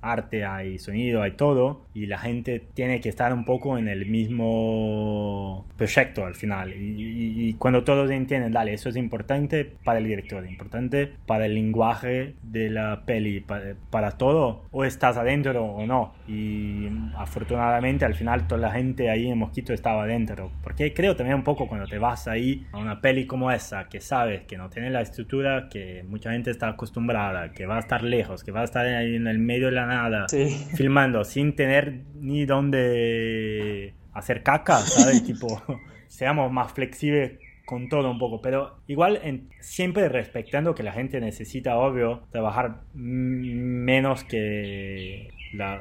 arte, hay sonido, hay todo, y la gente tiene que estar un poco en el mismo proyecto al final. Y, cuando todos entienden, dale, eso es importante para el director, importante para el lenguaje de la peli, para, todo, o estás adentro o no. Y afortunadamente al final toda la gente ahí en Mosquito estaba adentro, porque creo también un poco cuando te vas ahí a una peli como esa, que sabes que no tiene la estructura que mucha gente está acostumbrada, que va a estar lejos, que va a estar ahí en el medio de la nada, filmando sin tener ni dónde hacer caca, ¿sabes? tipo, seamos más flexibles con todo un poco, pero igual siempre respetando que la gente necesita, obvio, trabajar menos que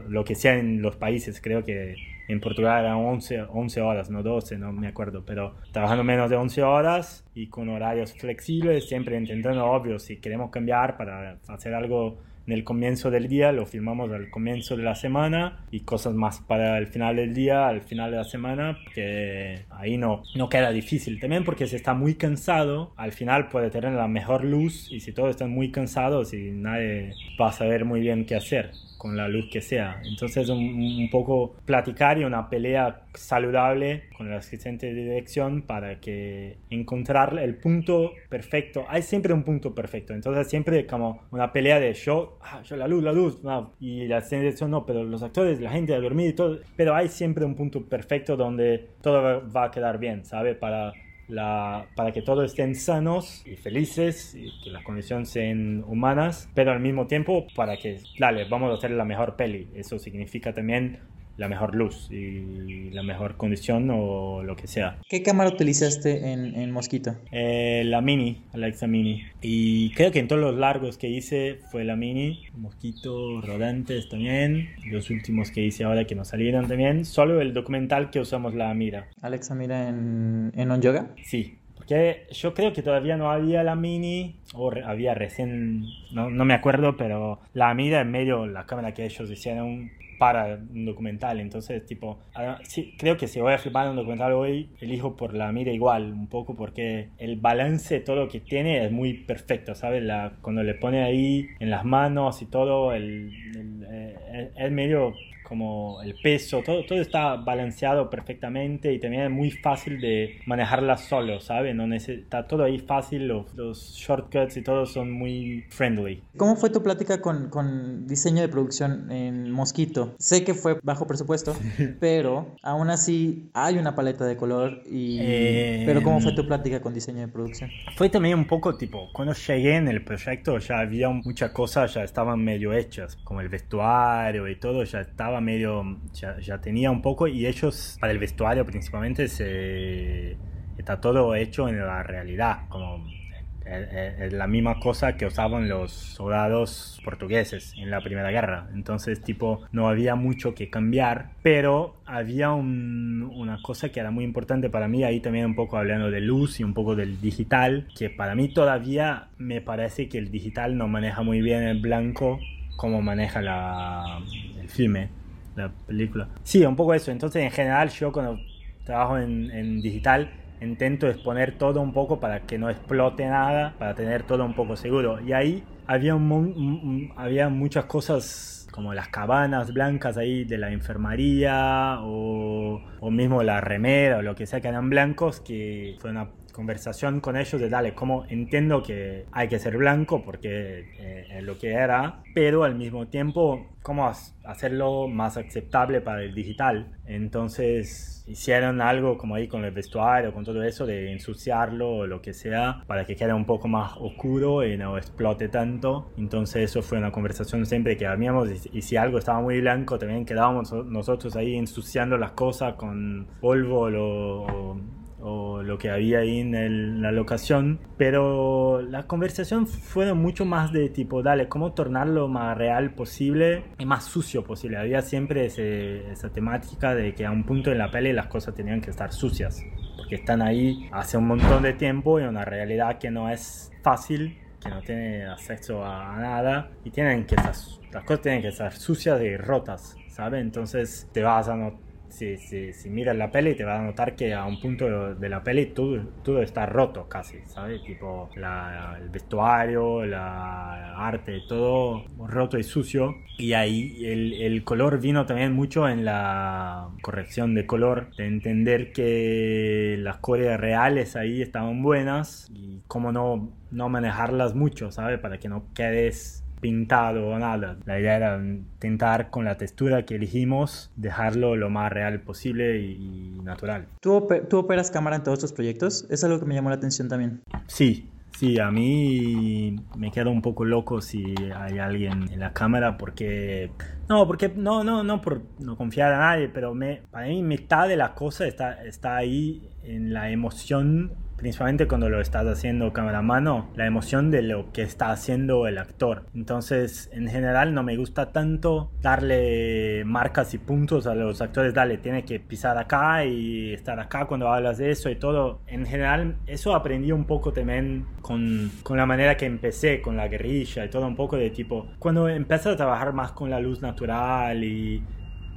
lo que sea en los países. Creo que en Portugal eran 11, 11 horas, no 12, no me acuerdo, pero trabajando menos de 11 horas y con horarios flexibles, siempre intentando, obvio, si queremos cambiar para hacer algo en el comienzo del día, lo filmamos al comienzo de la semana y cosas más para el final del día, al final de la semana, que ahí no, no queda difícil. También porque se está muy cansado, al final puede tener la mejor luz y si todos están muy cansados y nadie va a saber muy bien qué hacer con la luz que sea. Entonces un, poco platicar y una pelea saludable con el asistente de dirección para que encontrar el punto perfecto. Hay siempre un punto perfecto. Entonces siempre como una pelea de yo, ah, yo la luz, la luz, y la asistente de dirección no, pero los actores, la gente a dormir y todo. Pero hay siempre un punto perfecto donde todo va a quedar bien, ¿sabe? Para para que todos estén sanos y felices y que las condiciones sean humanas, pero al mismo tiempo para que, dale, vamos a hacer la mejor peli. Eso significa también la mejor luz y la mejor condición o lo que sea. ¿Qué cámara utilizaste en, en Mosquito? Eh, la Mini, Alexa Mini. Y creo que en todos los largos que hice fue la Mini. Mosquito, rodantes también. Los últimos que hice ahora que nos salieron también. Solo el documental que usamos la Mira. ¿Alexa Mira en, en On Yoga? Sí, porque yo creo que todavía no había la mini, o había recién, no, no, me acuerdo, pero la mira en medio, la cámara que ellos hicieron para un documental. Entonces, tipo, ah, sí, creo que si voy a filmar un documental hoy, elijo por la mira igual, un poco porque el balance, todo lo que tiene es muy perfecto, ¿sabes? Cuando le pone ahí en las manos y todo, el, el, eh, el medio como el peso, todo, todo está balanceado perfectamente y también es muy fácil de manejarla solo, ¿sabes? No está todo ahí fácil, los, los, shortcuts y todo son muy friendly. ¿Cómo fue tu plática con, con, diseño de producción en Mosquito? Sé que fue bajo presupuesto, pero aún así hay una paleta de color y... Eh, pero ¿cómo fue tu plática con diseño de producción? Fue también un poco tipo, cuando llegué en el proyecto ya había muchas cosas, ya estaban medio hechas, como el vestuario y todo, ya estaba medio, ya, tenía un poco y ellos, para el vestuario principalmente, se, está todo hecho en la realidad, como es la misma cosa que usaban los soldados portugueses en la Primera Guerra. Entonces, tipo, no había mucho que cambiar, pero había una cosa que era muy importante para mí, ahí también un poco hablando de luz y un poco del digital, que para mí todavía me parece que el digital no maneja muy bien el blanco como maneja la, el filme la película. Sí, un poco eso. Entonces, en general, yo cuando trabajo en, digital, intento exponer todo un poco para que no explote nada, para tener todo un poco seguro. Y ahí había, un, había muchas cosas como las cabanas blancas ahí de la enfermería o, o mismo la remera o lo que sea que eran blancos, que fue una conversación con ellos de dale, como entiendo que hay que ser blanco porque eh, es lo que era, pero al mismo tiempo, cómo hacerlo más aceptable para el digital. Entonces hicieron algo como ahí con el vestuario, con todo eso, de ensuciarlo o lo que sea, para que quede un poco más oscuro y no explote tanto. Entonces eso fue una conversación siempre que habíamos y, si algo estaba muy blanco, también quedábamos nosotros ahí ensuciando las cosas con polvo o o lo que había ahí en, la locación, pero la conversación fue mucho más de tipo, dale, ¿cómo tornarlo más real posible y más sucio posible? Había siempre esa temática de que a un punto en la peli las cosas tenían que estar sucias, porque están ahí hace un montón de tiempo y una realidad que no es fácil que no tiene acceso a nada y tienen que estar, las cosas tienen que estar sucias y rotas, ¿sabes? Entonces te vas a notar si, si, si, miras la peli te vas a notar que a un punto de la peli todo, todo está roto casi, ¿sabes? Tipo la, el vestuario, la arte, todo roto y sucio. Y ahí el, el, color vino también mucho en la corrección de color, de entender que las coreas reales ahí estaban buenas y cómo no, no manejarlas mucho, ¿sabes? Para que no quedes pintado o nada. La idea era intentar con la textura que elegimos dejarlo lo más real posible y, natural. ¿Tú, ¿Tú, operas cámara en todos estos proyectos? Es algo que me llamó la atención también. Sí, Sí, a mí me quedo un poco loco si hay alguien en la cámara porque no, porque no, no, no por no confiar a nadie, pero me, para mí mitad de la cosa está, está ahí en la emoción principalmente cuando lo estás haciendo cámara mano, la emoción de lo que está haciendo el actor. Entonces, en general no me gusta tanto darle marcas y puntos a los actores, dale, tiene que pisar acá y estar acá cuando hablas de eso y todo. En general, eso aprendí un poco también con, con la manera que empecé con la guerrilla y todo un poco de tipo, cuando empiezas a trabajar más con la luz natural y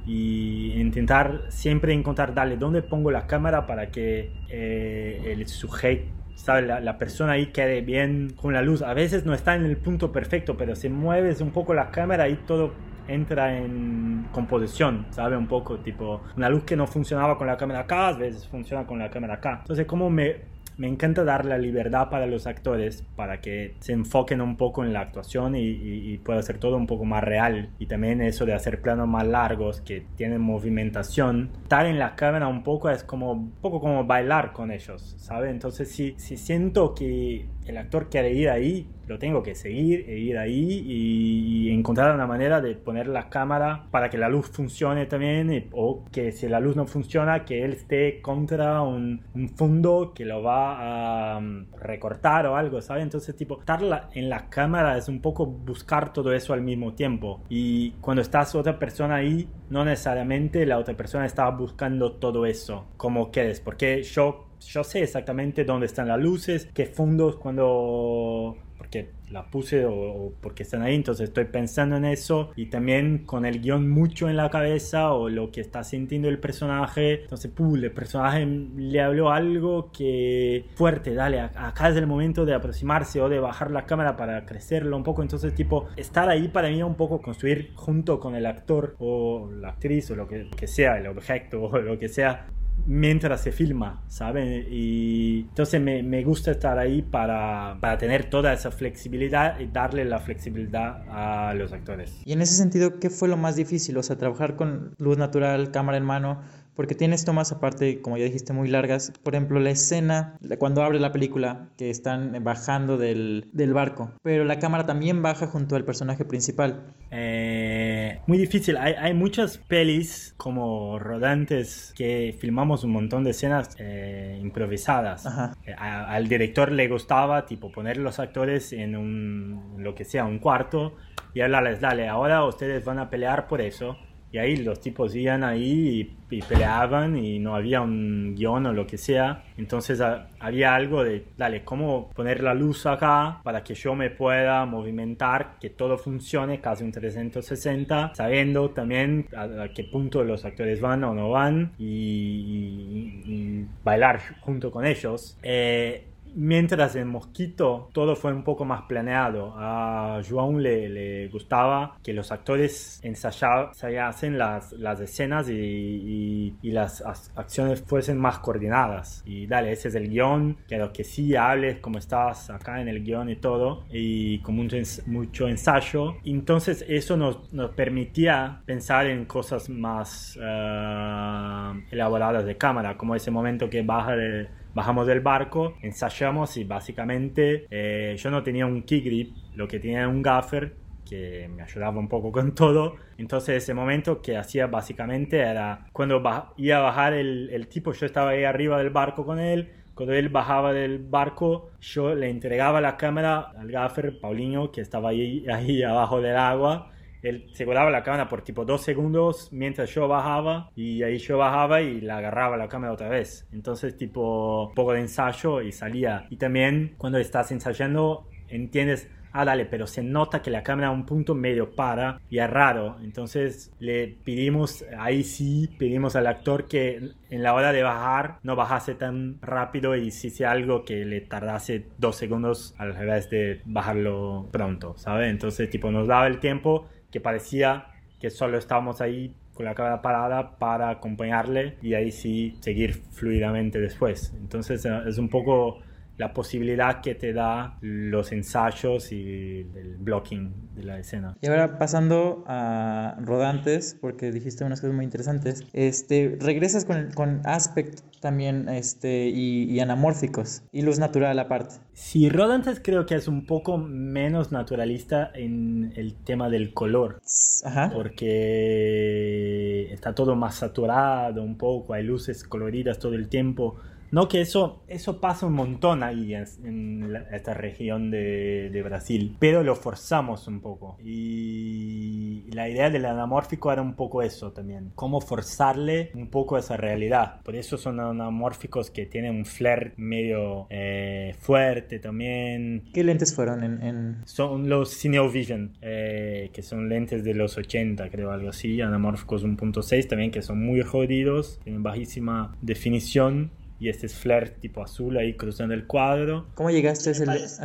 y intentar siempre encontrar, dale, ¿dónde pongo la cámara para que eh, el sujeto, ¿sabe? La, la, persona ahí quede bien con la luz? A veces no está en el punto perfecto, pero si mueves un poco la cámara y todo entra en composición, ¿sabe? Un poco tipo una luz que no funcionaba con la cámara acá, a veces funciona con la cámara acá. Entonces, ¿cómo me me encanta dar la libertad para los actores para que se enfoquen un poco en la actuación y, pueda ser todo un poco más real. Y también eso de hacer planos más largos que tienen movimentación. Estar en la cámara un poco es como poco como bailar con ellos, ¿sabe? Entonces si, si siento que el actor quiere ir ahí, lo tengo que seguir e ir ahí y, encontrar una manera de poner la cámara para que la luz funcione también o que si la luz no funciona que él esté contra un, un fondo que lo va a um, recortar o algo, ¿sabes? Entonces tipo estar en la cámara es un poco buscar todo eso al mismo tiempo y cuando estás otra persona ahí no necesariamente la otra persona está buscando todo eso como quieres porque yo yo sé exactamente dónde están las luces, qué fondos cuando porque la puse o, porque están ahí, entonces estoy pensando en eso y también con el guion mucho en la cabeza o lo que está sintiendo el personaje, entonces el personaje le habló algo que fuerte, dale, acá es el momento de aproximarse o de bajar la cámara para crecerlo un poco, entonces tipo estar ahí para mí un poco construir junto con el actor o la actriz o lo que, que sea, el objeto o lo que sea, mientras se filma, ¿saben? Y entonces me, me gusta estar ahí para, para, tener toda esa flexibilidad y darle la flexibilidad a los actores. Y en ese sentido, ¿qué fue lo más difícil? O sea, trabajar con luz natural, cámara en mano, porque tienes tomas aparte, como ya dijiste, muy largas. Por ejemplo, la escena cuando abre la película, que están bajando del, del barco, pero la cámara también baja junto al personaje principal. Eh, muy difícil, hay, hay, muchas pelis como rodantes que filmamos un montón de escenas eh, improvisadas. Eh, al director le gustaba tipo poner los actores en un, lo que sea, un cuarto y hablarles, dale, ahora ustedes van a pelear por eso y ahí los tipos iban ahí y, peleaban y no había un guion o lo que sea. Entonces había algo de, dale, ¿cómo poner la luz acá para que yo me pueda movimentar, que todo funcione casi un 360, sabiendo también a, qué punto los actores van o no van y, bailar junto con ellos. Eh, Mientras en Mosquito todo fue un poco más planeado. A Joan le, gustaba que los actores ensayasen las, las escenas y, las acciones fuesen más coordinadas. Y dale, ese es el guion, quiero que sí hables como estás acá en el guion y todo, y con mucho, ensayo. Entonces eso nos, permitía pensar en cosas más uh, elaboradas de cámara, como ese momento que baja de bajamos del barco, ensayamos y básicamente eh, yo no tenía un key grip, lo que tenía era un gaffer que me ayudaba un poco con todo. Entonces ese momento que hacía básicamente era cuando iba a bajar el, el, tipo, yo estaba ahí arriba del barco con él. Cuando él bajaba del barco, yo le entregaba la cámara al gaffer, Paulinho, que estaba ahí, ahí abajo del agua él se colaba la cámara por tipo dos segundos mientras yo bajaba y ahí yo bajaba y la agarraba la cámara otra vez. Entonces tipo un poco de ensayo y salía. Y también cuando estás ensayando entiendes ah, dale, pero se nota que la cámara a un punto medio para y es raro. Entonces le pedimos, ahí sí, pedimos al actor que en la hora de bajar no bajase tan rápido y hiciese algo que le tardase dos segundos al revés de bajarlo pronto, ¿sabes? Entonces, tipo, nos daba el tiempo que parecía que solo estábamos ahí con la cámara parada para acompañarle y ahí sí seguir fluidamente después. Entonces eh, es un poco la posibilidad que te da los ensayos y el blocking de la escena. Y ahora pasando a rodantes, porque dijiste unas cosas muy interesantes, este, regresas con, con aspect también este, y, anamórficos y luz natural aparte. Sí, rodantes creo que es un poco menos naturalista en el tema del color. Ajá. Porque está todo más saturado un poco, hay luces coloridas todo el tiempo. No, que eso, eso pasa un montón ahí en, esta región de, de, Brasil, pero lo forzamos un poco. Y la idea del anamórfico era un poco eso también, cómo forzarle un poco esa realidad. Por eso son anamórficos que tienen un flair medio eh, fuerte también. ¿Qué lentes fueron en...? Son los Cineovision, eh, que son lentes de los 80, creo, algo así, anamórficos 1.6 también, que son muy jodidos, tienen bajísima definición y este es flare tipo azul ahí cruzando el cuadro. ¿Cómo llegaste a,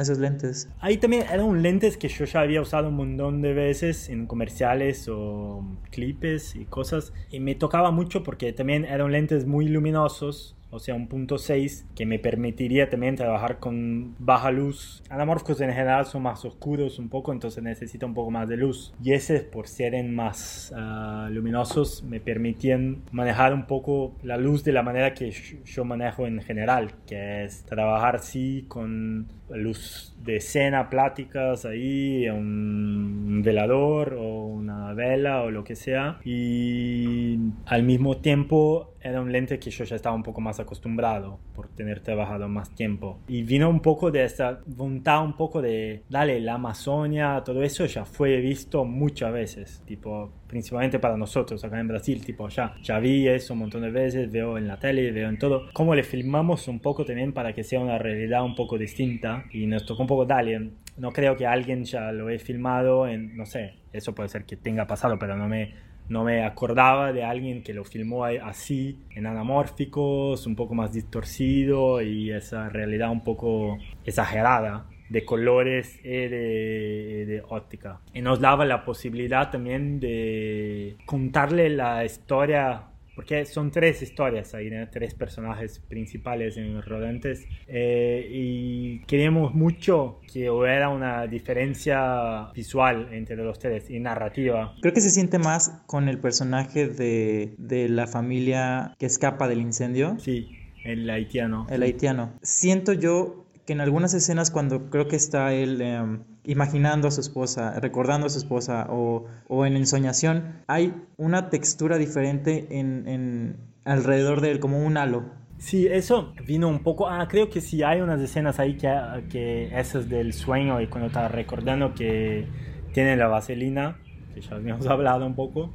esos lentes? Ahí también eran lentes que yo ya había usado un montón de veces en comerciales o clipes y cosas y me tocaba mucho porque también eran lentes muy luminosos o sea, un punto 6 que me permitiría también trabajar con baja luz. Anamórficos en general son más oscuros un poco, entonces necesita un poco más de luz. Y ese, por ser más ah, luminosos, me permitían manejar un poco la luz de la manera que yo manejo en general, que es trabajar sí con luz de escena, pláticas ahí, un velador o una vela o lo que sea. Y al mismo tiempo era un lente que yo ya estaba un poco más acostumbrado por tener trabajado más tiempo. Y vino un poco de esta voluntad, un poco de, dale, la Amazonia, todo eso ya fue visto muchas veces, tipo, principalmente para nosotros acá en Brasil, tipo, ya, ya vi eso un montón de veces, veo en la tele, veo en todo. Cómo le filmamos un poco también para que sea una realidad un poco distinta. Y nos tocó un poco, dale, no creo que alguien ya lo haya filmado en, no sé, eso puede ser que tenga pasado, pero no me no me acordaba de alguien que lo filmó así, en anamórficos, un poco más distorcido y esa realidad un poco exagerada de colores y de, de, óptica. Y nos daba la posibilidad también de contarle la historia porque son tres historias ahí, tres personajes principales en Rodentes, eh, y queríamos mucho que hubiera una diferencia visual entre los tres y narrativa. Creo que se siente más con el personaje de, de la familia que escapa del incendio. Sí, el haitiano. El haitiano. Siento yo que en algunas escenas cuando creo que está él... Em, imaginando a su esposa, recordando a su esposa o, o en ensoñación, hay una textura diferente en, alrededor de él, como un halo. Sí, eso vino un poco. Ah, creo que sí hay unas escenas ahí que, que esas del sueño y cuando estaba recordando que tiene la vaselina, que ya habíamos hablado un poco.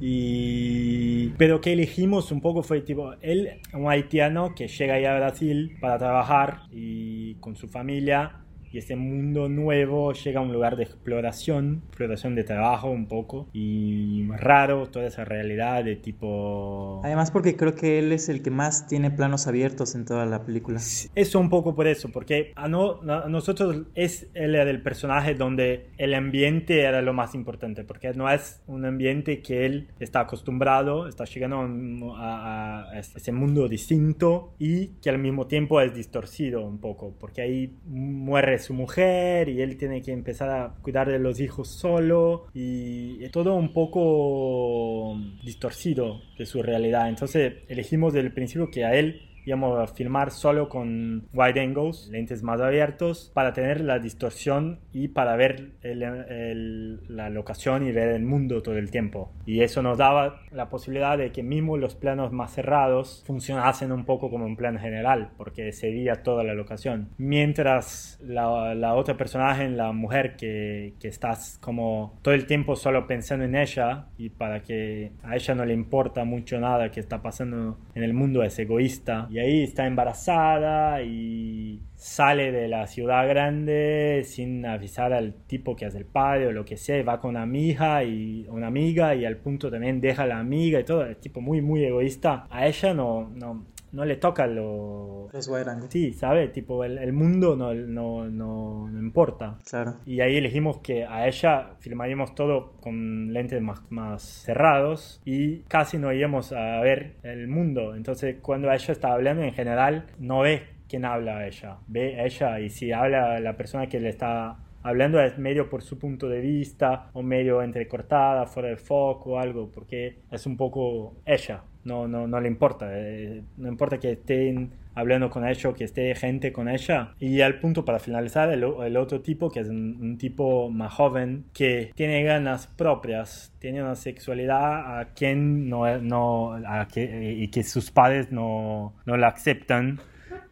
Y... Pero que elegimos un poco fue tipo, él, un haitiano que llega ahí a Brasil para trabajar y con su familia y ese mundo nuevo llega a un lugar de exploración, exploración de trabajo un poco y raro toda esa realidad de tipo... Además porque creo que él es el que más tiene planos abiertos en toda la película. Eso un poco por eso, porque a, no, a nosotros es el del personaje donde el ambiente era lo más importante, porque no es un ambiente que él está acostumbrado, está llegando a, a ese mundo distinto y que al mismo tiempo es distorcido un poco, porque ahí muere su mujer y él tiene que empezar a cuidar de los hijos solo y todo un poco distorcido de su realidad. Entonces elegimos desde el principio que a él íbamos a filmar solo con wide angles, lentes más abiertos, para tener la distorsión y para ver la locación y ver el mundo todo el tiempo. Y eso nos daba la posibilidad de que mismo los planos más cerrados funcionasen un poco como un plan general, porque se veía toda la locación. Mientras la, la otra personaje, la mujer que, que estás como todo el tiempo solo pensando en ella y para que a ella no le importa mucho nada que está pasando en el mundo, es egoísta y ahí está embarazada y sale de la ciudad grande sin avisar al tipo que hace el padre o lo que sea, va con una amiga y una amiga y al punto también deja a la amiga y todo, es tipo muy muy egoísta. A ella no, no, no le toca lo... Los Sí, ¿sabe? Tipo, el, el mundo no, no, no, no, importa. Claro. Y ahí elegimos que a ella filmaríamos todo con lentes más, más cerrados y casi no íbamos a ver el mundo. Entonces, cuando ella está hablando, en general, no ve quién habla a ella. Ve a ella y si habla la persona que le está hablando es medio por su punto de vista o medio entrecortada, fuera de foco o algo, porque es un poco ella no, no, no le importa. Eh, no importa que estén hablando con ella o que esté gente con ella. Y al punto para finalizar, el, otro tipo, que es un, tipo más joven, que tiene ganas propias, tiene una sexualidad a quien no, no a que, y que sus padres no, no la aceptan.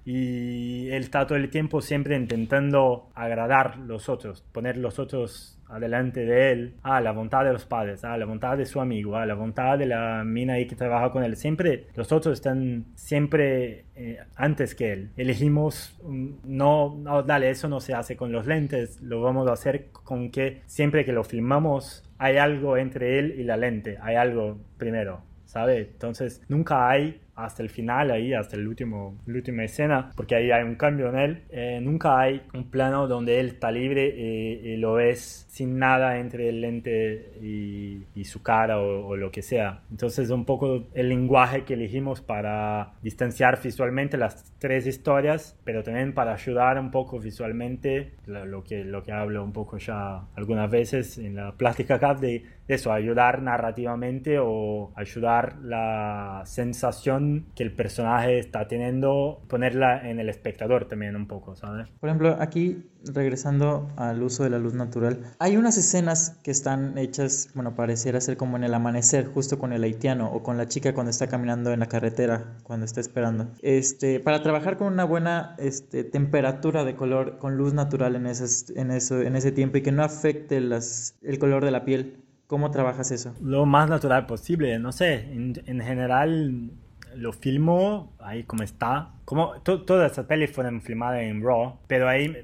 Y él está todo el tiempo siempre intentando agradar los otros, poner los otros adelante de él, a ah, la voluntad de los padres, a ah, la voluntad de su amigo, a ah, la voluntad de la mina ahí que trabaja con él. Siempre los otros están siempre eh, antes que él. Elegimos, no, no, dale, eso no se hace con los lentes, lo vamos a hacer con que siempre que lo filmamos hay algo entre él y la lente, hay algo primero, ¿sabe? Entonces nunca hay hasta el final, ahí, hasta el último, la última escena, porque ahí hay un cambio en él. Eh, nunca hay un plano donde él está libre y, lo ves sin nada entre el lente y, su cara o, lo que sea. Entonces, un poco el lenguaje que elegimos para distanciar visualmente las tres historias, pero también para ayudar un poco visualmente, lo, que, lo que hablo un poco ya algunas veces en la plástica acá, de eso, ayudar narrativamente o ayudar la sensación que el personaje está teniendo, ponerla en el espectador también un poco, ¿sabes? Por ejemplo, aquí, regresando al uso de la luz natural, hay unas escenas que están hechas, bueno, pareciera ser como en el amanecer, justo con el haitiano o con la chica cuando está caminando en la carretera, cuando está esperando. Este, para trabajar con una buena este, temperatura de color, con luz natural en, esas, en, eso, en ese tiempo y que no afecte las, el color de la piel. ¿Cómo trabajas eso? Lo más natural posible, no sé, en, en general lo filmo ahí como está. Como todas esas pelis fueron filmadas en RAW, pero ahí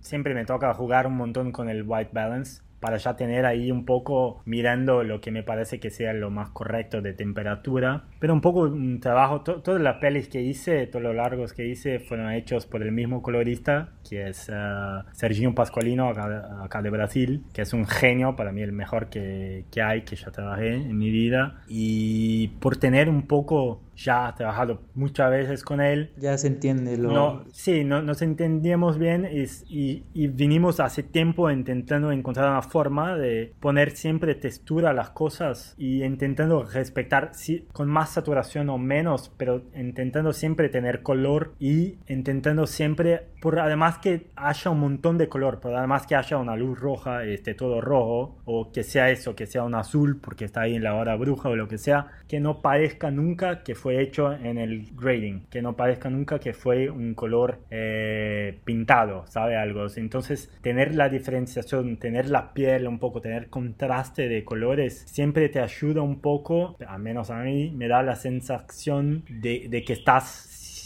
siempre me toca jugar un montón con el white balance para ya tener ahí un poco mirando lo que me parece que sea lo más correcto de temperatura. Pero un poco un trabajo, todas las pelis que hice, todos los largos que hice fueron hechos por el mismo colorista, que es uh, Serginho Pascualino, acá, de Brasil, que es un genio, para mí el mejor que, que hay, que ya trabajé en mi vida. Y por tener un poco ya trabajado muchas veces con él. Ya se entiende lo... No, sí, no, nos entendíamos bien y, y, y, vinimos hace tiempo intentando encontrar una forma de poner siempre textura a las cosas y intentando respetar, sí, con más saturación o menos, pero intentando siempre tener color y intentando siempre, por además que haya un montón de color, pero además que haya una luz roja, esté todo rojo, o que sea eso, que sea un azul porque está ahí en la hora bruja o lo que sea, que no parezca nunca que fue hecho en el grading, que no parezca nunca que fue un color eh, pintado, ¿sabe? Algo. Entonces, tener la diferenciación, tener la piel un poco, tener contraste de colores, siempre te ayuda un poco, al menos a mí, me da la sensación de, de que estás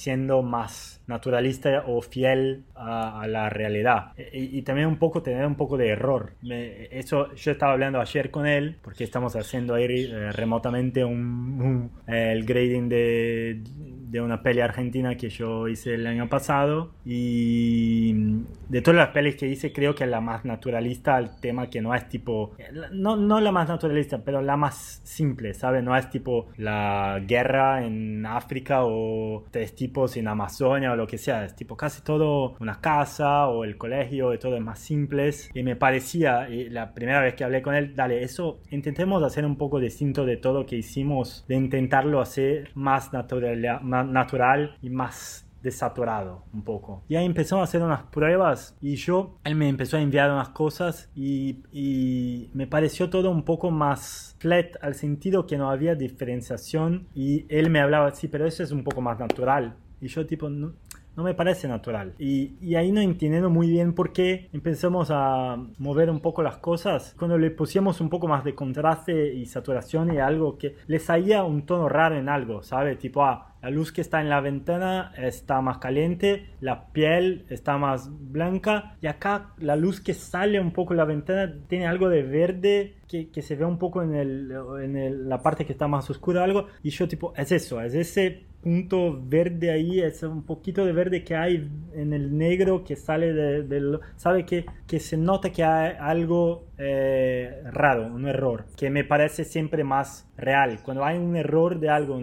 siendo más naturalista o fiel a, la realidad. Y, también un poco tener un poco de error. eso yo estaba hablando ayer con él, porque estamos haciendo ahí eh, remotamente un, el grading de de una peli argentina que yo hice el año pasado y de todas las pelis que hice creo que es la más naturalista al tema que no es tipo no, no la más naturalista pero la más simple ¿sabes? no es tipo la guerra en África o tres tipos en Amazonia o lo que sea es tipo casi todo una casa o el colegio y todo es más simples y me parecía y la primera vez que hablé con él dale eso intentemos hacer un poco distinto de todo que hicimos de intentarlo hacer más natural natural y más desaturado un poco. Y ahí empezamos a hacer unas pruebas y yo, él me empezó a enviar unas cosas y, y, me pareció todo un poco más flat al sentido que no había diferenciación y él me hablaba así, pero eso es un poco más natural. Y yo tipo, no, no me parece natural. Y, y, ahí no entendiendo muy bien por qué empezamos a mover un poco las cosas. Cuando le pusimos un poco más de contraste y saturación y algo que le salía un tono raro en algo, ¿sabe? Tipo, ah, la luz que está en la ventana está más caliente, la piel está más blanca y acá la luz que sale un poco de la ventana tiene algo de verde que, se ve un poco en la parte que está más oscura algo y yo tipo, es eso, es ese punto verde ahí, es un poquito de verde que hay en el negro que sale del... ¿Sabe? Que, que se nota que hay algo eh, raro, un error, que me parece siempre más real. Cuando hay un error de algo,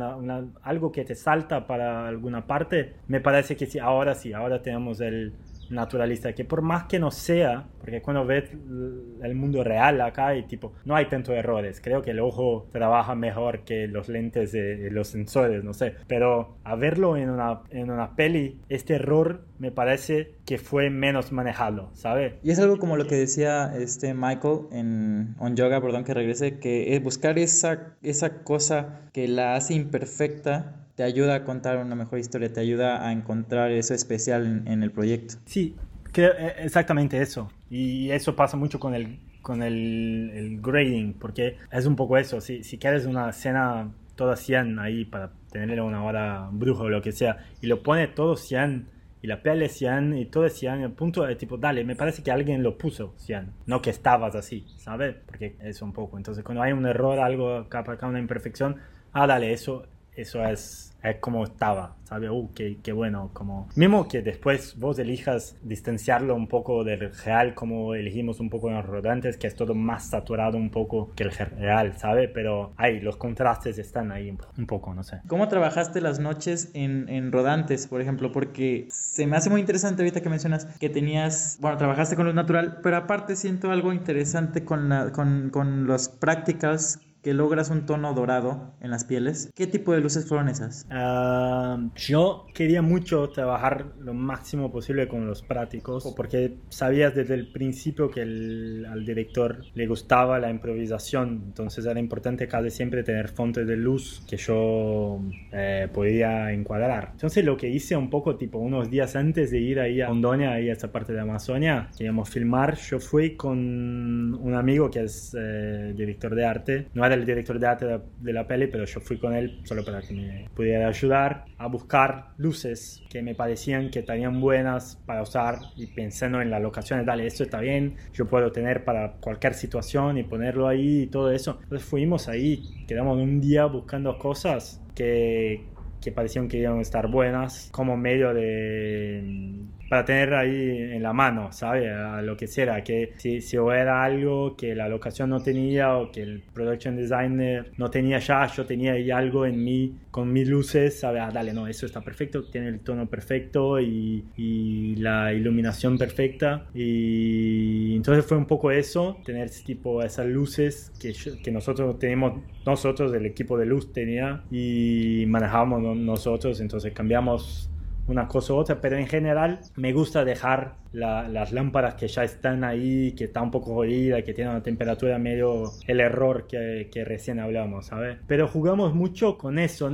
algo que te salta para alguna parte, me parece que sí, ahora sí, ahora tenemos el naturalista, que por más que no sea, porque cuando ves el mundo real acá y tipo, no hay tantos errores, creo que el ojo trabaja mejor que los lentes de los sensores, no sé, pero a verlo en una, en una peli, este error me parece que fue menos manejado, ¿sabe? Y es algo como lo que decía este Michael en On Yoga, perdón que regrese, que es buscar esa, esa cosa que la hace imperfecta te ayuda a contar una mejor historia, te ayuda a encontrar eso especial en, el proyecto. Sí, eh, exactamente eso. Y eso pasa mucho con el, con el, grading, porque es un poco eso. Si, si quieres una escena toda 100 ahí para tenerle una hora bruja o lo que sea, y lo pone todo 100 y la piel es 100 y todo es 100, el punto es tipo, dale, me parece que alguien lo puso 100, no que estabas así, ¿sabes? Porque es un poco. Entonces, cuando hay un error, algo acá, acá una imperfección, ah, dale, eso, eso es es como estaba, ¿sabes? Uh, qué, qué, bueno, como... Mismo que después vos elijas distanciarlo un poco del real, como elegimos un poco en los rodantes, que es todo más saturado un poco que el real, ¿sabes? Pero ahí, los contrastes están ahí un poco, no sé. ¿Cómo trabajaste las noches en, en rodantes, por ejemplo? Porque se me hace muy interesante ahorita que mencionas que tenías, bueno, trabajaste con lo natural, pero aparte siento algo interesante con, la, con, con los practicals que logras un tono dorado en las pieles. ¿Qué tipo de luces fueron esas? Ah, yo quería mucho trabajar lo máximo posible con los prácticos, porque sabías desde el principio que al director le gustaba la improvisación, entonces era importante casi siempre tener fuentes de luz que yo eh, podía encuadrar. Entonces lo que hice un poco, tipo unos días antes de ir ahí a Ondonia, ahí a esta parte de Amazonia, queríamos filmar, yo fui con un amigo que es eh, director de arte, no era el director de arte de la peli, pero yo fui con él solo para que me pudiera ayudar a buscar luces que me parecían que estarían buenas para usar y pensando en las locaciones, dale, esto está bien, yo puedo tener para cualquier situación y ponerlo ahí y todo eso. Entonces fuimos ahí, quedamos un día buscando cosas que, que parecían que iban a estar buenas como medio de para tener ahí en la mano, ¿sabes? Lo que sea, que si, si algo que la locación no tenía o que el production designer no tenía ya, yo tenía ahí algo en mí con mis luces, ¿sabes? Ah, dale, no, eso está perfecto, tiene el tono perfecto y, y la iluminación perfecta. Y entonces fue un poco eso, tener tipo esas luces que, que nosotros tenemos, nosotros, el equipo de luz tenía y manejábamos nosotros, entonces cambiamos una cosa u otra, pero en general me gusta dejar las lámparas que ya están ahí, que está un poco jodida, que tiene una temperatura medio el error que, que recién hablamos, ¿sabes? Pero jugamos mucho con eso.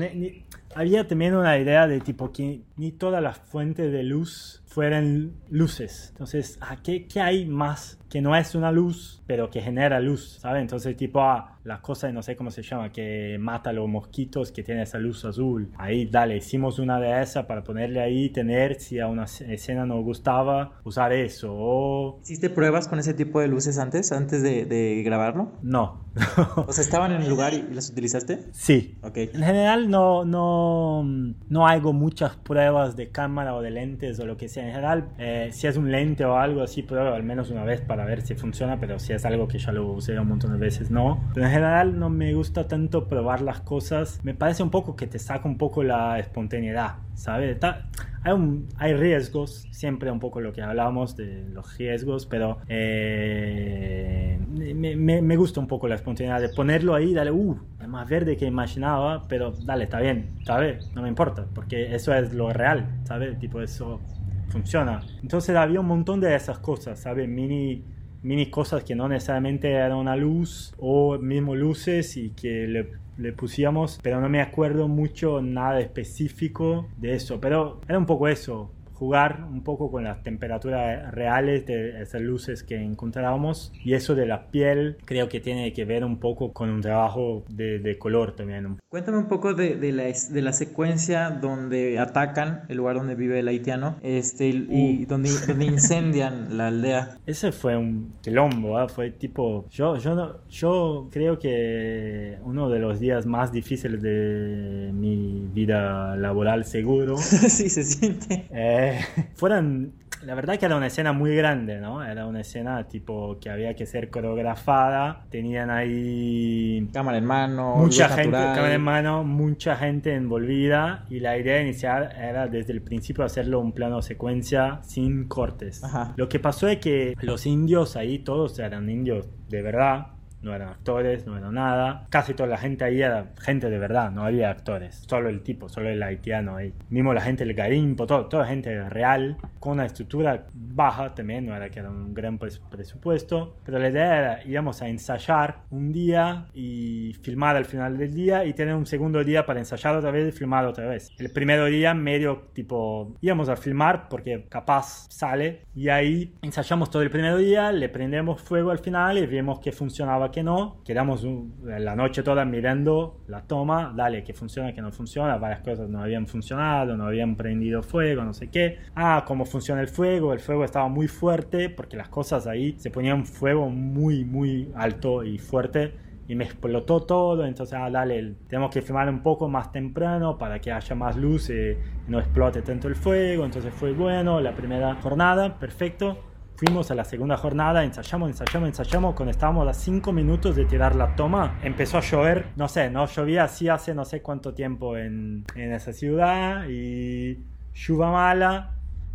había también una idea de tipo que ni todas las fuentes de luz fueran luces. Entonces, ¿a qué, ¿qué hay más que no es una luz, pero que genera luz, ¿sabes? Entonces, tipo, ah, las cosas, no sé cómo se llama, que mata a los mosquitos, que tiene esa luz azul. Ahí, dale, hicimos una de esas para ponerle ahí, tener, si a una escena nos gustaba, usar eso. O... ¿Hiciste pruebas con ese tipo de luces antes, antes de, de grabarlo? No. o sea, ¿estaban en el lugar y las utilizaste? Sí. Ok. En general no, no, no hago muchas pruebas de cámara o de lentes o lo que sea. En general, eh, si es un lente o algo así, pruebo al menos una vez para ver si funciona, pero si es algo que ya lo usé un montón de veces, no. Pero en general no me gusta tanto probar las cosas. Me parece un poco que te saca un poco la espontaneidad, ¿sabes? hay, hay riesgos, siempre un poco lo que hablábamos de los riesgos, pero eh, me, me, gusta un poco la espontaneidad de ponerlo ahí, dale, uh, es más verde que imaginaba, pero dale, está bien, ¿sabes? No me importa, porque eso es lo real, ¿sabes? Tipo, eso funciona. Entonces había un montón de esas cosas, ¿sabes? Mini mini cosas que no necesariamente eran una luz o mismo luces y que le, le pusimos, pero no me acuerdo mucho nada específico de eso, pero era un poco eso, jugar un poco con las temperaturas reales de esas luces que encontrábamos y eso de la piel creo que tiene que ver un poco con un trabajo de, de color también. Cuéntame un poco de, de, la, de, la, secuencia donde atacan el lugar donde vive el haitiano este, y, uh. donde, donde, incendian la aldea. Ese fue un quilombo, ¿eh? fue tipo, yo, yo, no, yo creo que uno de los días más difíciles de mi vida laboral seguro. sí, se siente. Eh, fueran la verdad que era una escena muy grande, ¿no? Era una escena tipo que había que ser coreografada. Tenían ahí cámara en mano, mucha gente, cámara en mano, mucha gente envolvida y la idea inicial era desde el principio hacerlo un plano secuencia sin cortes. Lo que pasó es que los indios ahí todos eran indios de verdad no eran actores, no era nada. Casi toda la gente ahí era gente de verdad, no había actores. Solo el tipo, solo el haitiano ahí. Mismo la gente del Garimpo, todo, toda gente real, con una estructura baja también, no era que era un gran presupuesto. Pero la idea era, íbamos a ensayar un día y filmar al final del día y tener un segundo día para ensayar otra vez y filmar otra vez. El primer día medio tipo, íbamos a filmar porque capaz sale y ahí ensayamos todo el primer día, le prendemos fuego al final y vemos que funcionaba que no. Quedamos la noche toda mirando la toma, dale, que funciona, que no funciona. Varias cosas no habían funcionado, no habían prendido fuego, no sé qué. Ah, cómo funciona el fuego. El fuego estaba muy fuerte porque las cosas ahí se ponían fuego muy, muy alto y fuerte y me explotó todo. Entonces, ah, dale, tenemos que filmar un poco más temprano para que haya más luz y no explote tanto el fuego. Entonces fue bueno la primera jornada, perfecto. Fuimos a la segunda jornada, ensayamos, ensayamos, ensayamos. Cuando estábamos a 5 minutos de tirar la toma, empezó a llover. No sé, no llovía así hace no sé cuánto tiempo en, en esa ciudad. Y lluvia mala.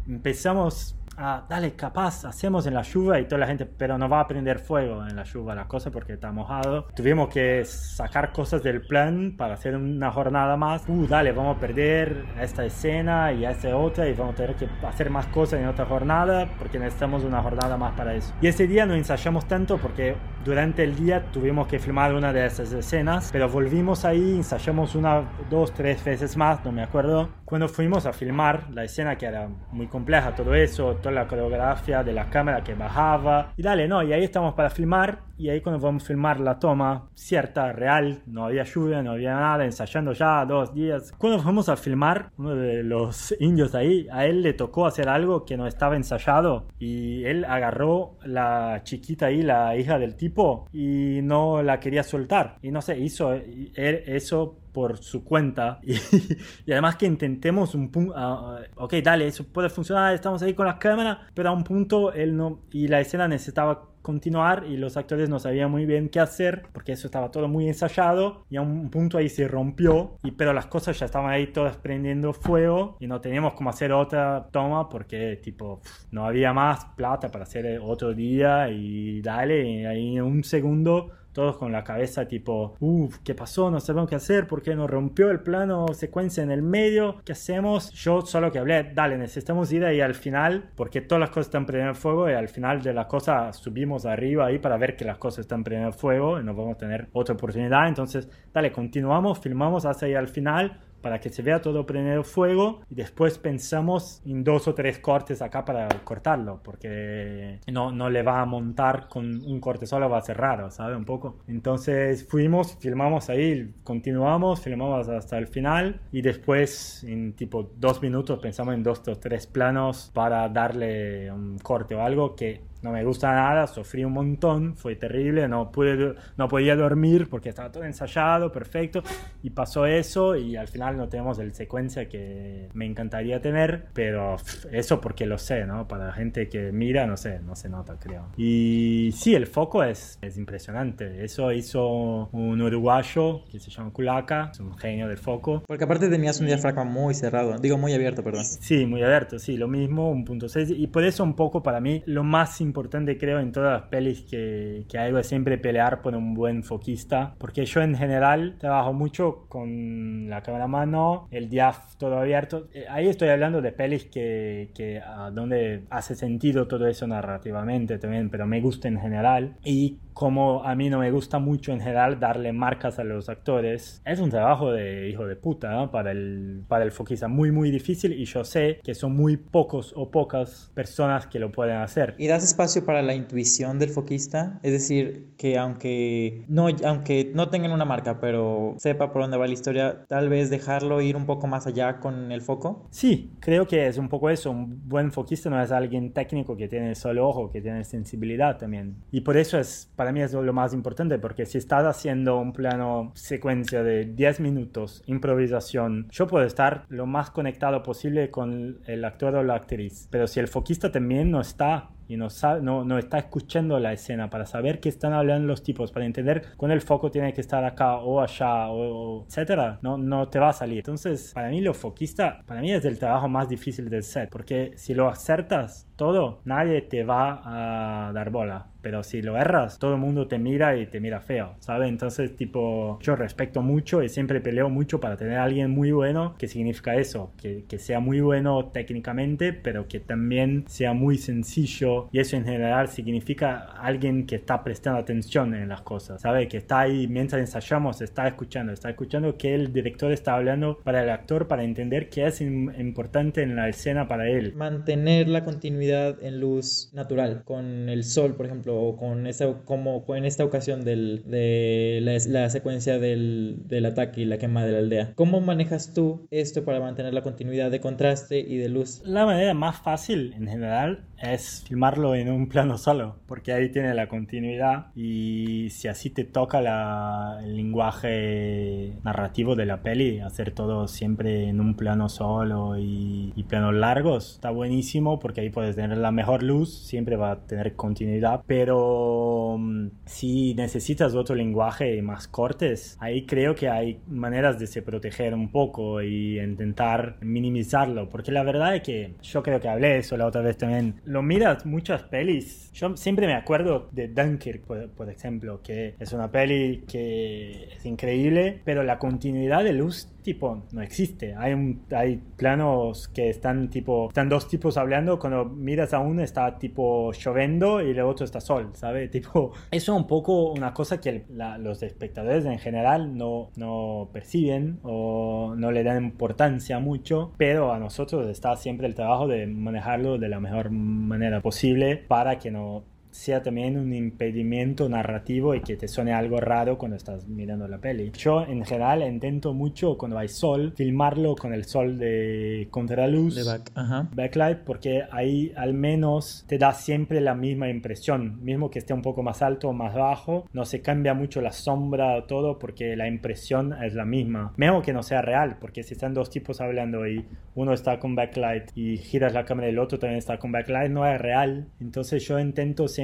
Empezamos ah, dale, capaz, hacemos en la lluvia y toda la gente, pero no va a prender fuego en la lluvia la cosa porque está mojado. Tuvimos que sacar cosas del plan para hacer una jornada más. Uh, dale, vamos a perder esta escena y esta otra y vamos a tener que hacer más cosas en otra jornada porque necesitamos una jornada más para eso. Y ese día no ensayamos tanto porque durante el día tuvimos que filmar una de esas escenas, pero volvimos ahí, ensayamos una, dos, tres veces más, no me acuerdo. Cuando fuimos a filmar la escena que era muy compleja, todo eso, toda la coreografía de la cámara que bajaba. Y dale, no, y ahí estamos para filmar. Y ahí cuando vamos a filmar la toma cierta, real, no había lluvia, no había nada, ensayando ya dos días. Cuando fuimos a filmar, uno de los indios ahí, a él le tocó hacer algo que no estaba ensayado. Y él agarró la chiquita ahí, la hija del tipo, y no la quería soltar. Y no sé, hizo eso por su cuenta y, además que intentemos un punto, ah, ah, ok, dale, eso puede funcionar, estamos ahí con la cámara, pero a un punto él no, y la escena necesitaba continuar y los actores no sabían muy bien qué hacer porque eso estaba todo muy ensayado y a un punto ahí se rompió y pero las cosas ya estaban ahí todas prendiendo fuego y no teníamos como hacer otra toma porque tipo no había más plata para hacer otro día y dale y ahí en un segundo todos con la cabeza tipo, uff, ¿qué pasó? No sabemos qué hacer, ¿por qué nos rompió el plano secuencia en el medio? ¿Qué hacemos? Yo solo que hablé, dale, necesitamos ir ahí al final, porque todas las cosas están prendiendo fuego y al final de la cosa subimos arriba ahí para ver que las cosas están prendiendo fuego y no vamos a tener otra oportunidad. Entonces, dale, continuamos, filmamos hasta ahí al final para que se vea todo prender fuego y después pensamos en dos o tres cortes acá para cortarlo, porque no, no le va a montar con un corte solo, va a ser raro, ¿sabe? Un poco. Entonces fuimos, filmamos ahí, continuamos, filmamos hasta el final y después en tipo dos minutos pensamos en dos o tres planos para darle un corte o algo que no me gusta nada, sufrí un montón, fue terrible, no, pude, no podía dormir porque estaba todo ensayado, perfecto, y pasó eso y al final no tenemos el secuencia que me encantaría tener, pero eso porque lo sé, ¿no? Para la gente que mira, no sé, no se nota, creo. Y sí, el foco es, es impresionante, eso hizo un uruguayo que se llama Culaca, es un genio del foco. Porque aparte tenías un diafragma muy cerrado, digo muy abierto, perdón. Sí, muy abierto, sí, lo mismo, un punto 6, y por eso un poco para mí lo más importante importante creo en todas las pelis que, que algo es siempre pelear por un buen foquista, porque yo en general trabajo mucho con la cámara mano, el diaf todo abierto. Eh, ahí estoy hablando de pelis que, que a donde hace sentido todo eso narrativamente también, pero me gusta en general. Y como a mí no me gusta mucho en general darle marcas a los actores, es un trabajo de hijo de puta para, el, para el foquista, muy muy difícil y yo sé que son muy pocos o pocas personas que lo pueden hacer. ¿Y das espacio para la intuición del foquista? Es decir, que aunque no, aunque no tengan una marca, pero sepa por dónde va la historia, tal vez dejarlo ir un poco más allá con el foco? Sí, creo que es un poco eso. Un buen foquista no es alguien técnico que tiene solo ojo, que tiene sensibilidad también. Y por eso es para mí es lo más importante, porque si estás haciendo un plano secuencia de 10 minutos, improvisación, yo puedo estar lo más conectado posible con el actor o la actriz, pero si el foquista también no está y no, sabe, no, no, está escuchando la escena para saber qué están hablando los tipos, para entender cuando el foco tiene que estar acá o allá, o, etcétera, no, no te va a salir. Entonces, para mí, lo foquista, para mí es el trabajo más difícil del set, porque si lo acertas todo, nadie te va a dar bola. Pero si lo erras, todo el mundo te mira y te mira feo, ¿sabes? Entonces, tipo, yo respeto mucho y siempre peleo mucho para tener a alguien muy bueno, que significa eso, que, que sea muy bueno técnicamente, pero que también sea muy sencillo. Y eso en general significa alguien que está prestando atención en las cosas, ¿sabes? Que está ahí mientras ensayamos, está escuchando, está escuchando que el director está hablando para el actor, para entender qué es importante en la escena para él. Mantener la continuidad en luz natural, con el sol, por ejemplo o con esta, como en esta ocasión del, de la, secuencia del, del, ataque y la quema de la aldea. ¿Cómo manejas tú esto para mantener la continuidad de contraste y de luz? La manera más fácil en general es filmarlo en un plano solo, porque ahí tiene la continuidad y si así te toca la, el lenguaje narrativo de la peli, hacer todo siempre en un plano solo y, y planos largos, está buenísimo porque ahí puedes tener la mejor luz, siempre va a tener continuidad, pero mm, si necesitas otro lenguaje más cortes, ahí creo que hay maneras de se proteger un poco y intentar minimizarlo, porque la verdad es que yo creo que hablé eso la otra vez también lo miras muchas pelis. Yo siempre me acuerdo de Dunkirk, por, ejemplo, que es una peli que es increíble, pero la continuidad de luz tipo no existe. Hay, un, hay planos que están tipo, están dos tipos hablando, cuando miras a uno está tipo lloviendo y el otro está sol, ¿sabe? Tipo, eso es un poco una cosa que los espectadores en general no, no perciben o no le dan importancia mucho, pero a nosotros está siempre el trabajo de manejarlo de la mejor manera posible para que no sea también un impedimento narrativo y que te suene algo raro cuando estás mirando la peli. Yo en general intento mucho cuando hay sol, filmarlo con el sol de contraluz, de back, backlight, porque ahí al menos te da siempre la misma impresión, mismo que esté un poco más alto o más bajo, no se cambia mucho la sombra o todo porque la impresión es la misma. Mejor que no sea real, porque si están dos tipos hablando y uno está con backlight y giras la cámara y el otro también está con backlight, no es real. Entonces yo intento siempre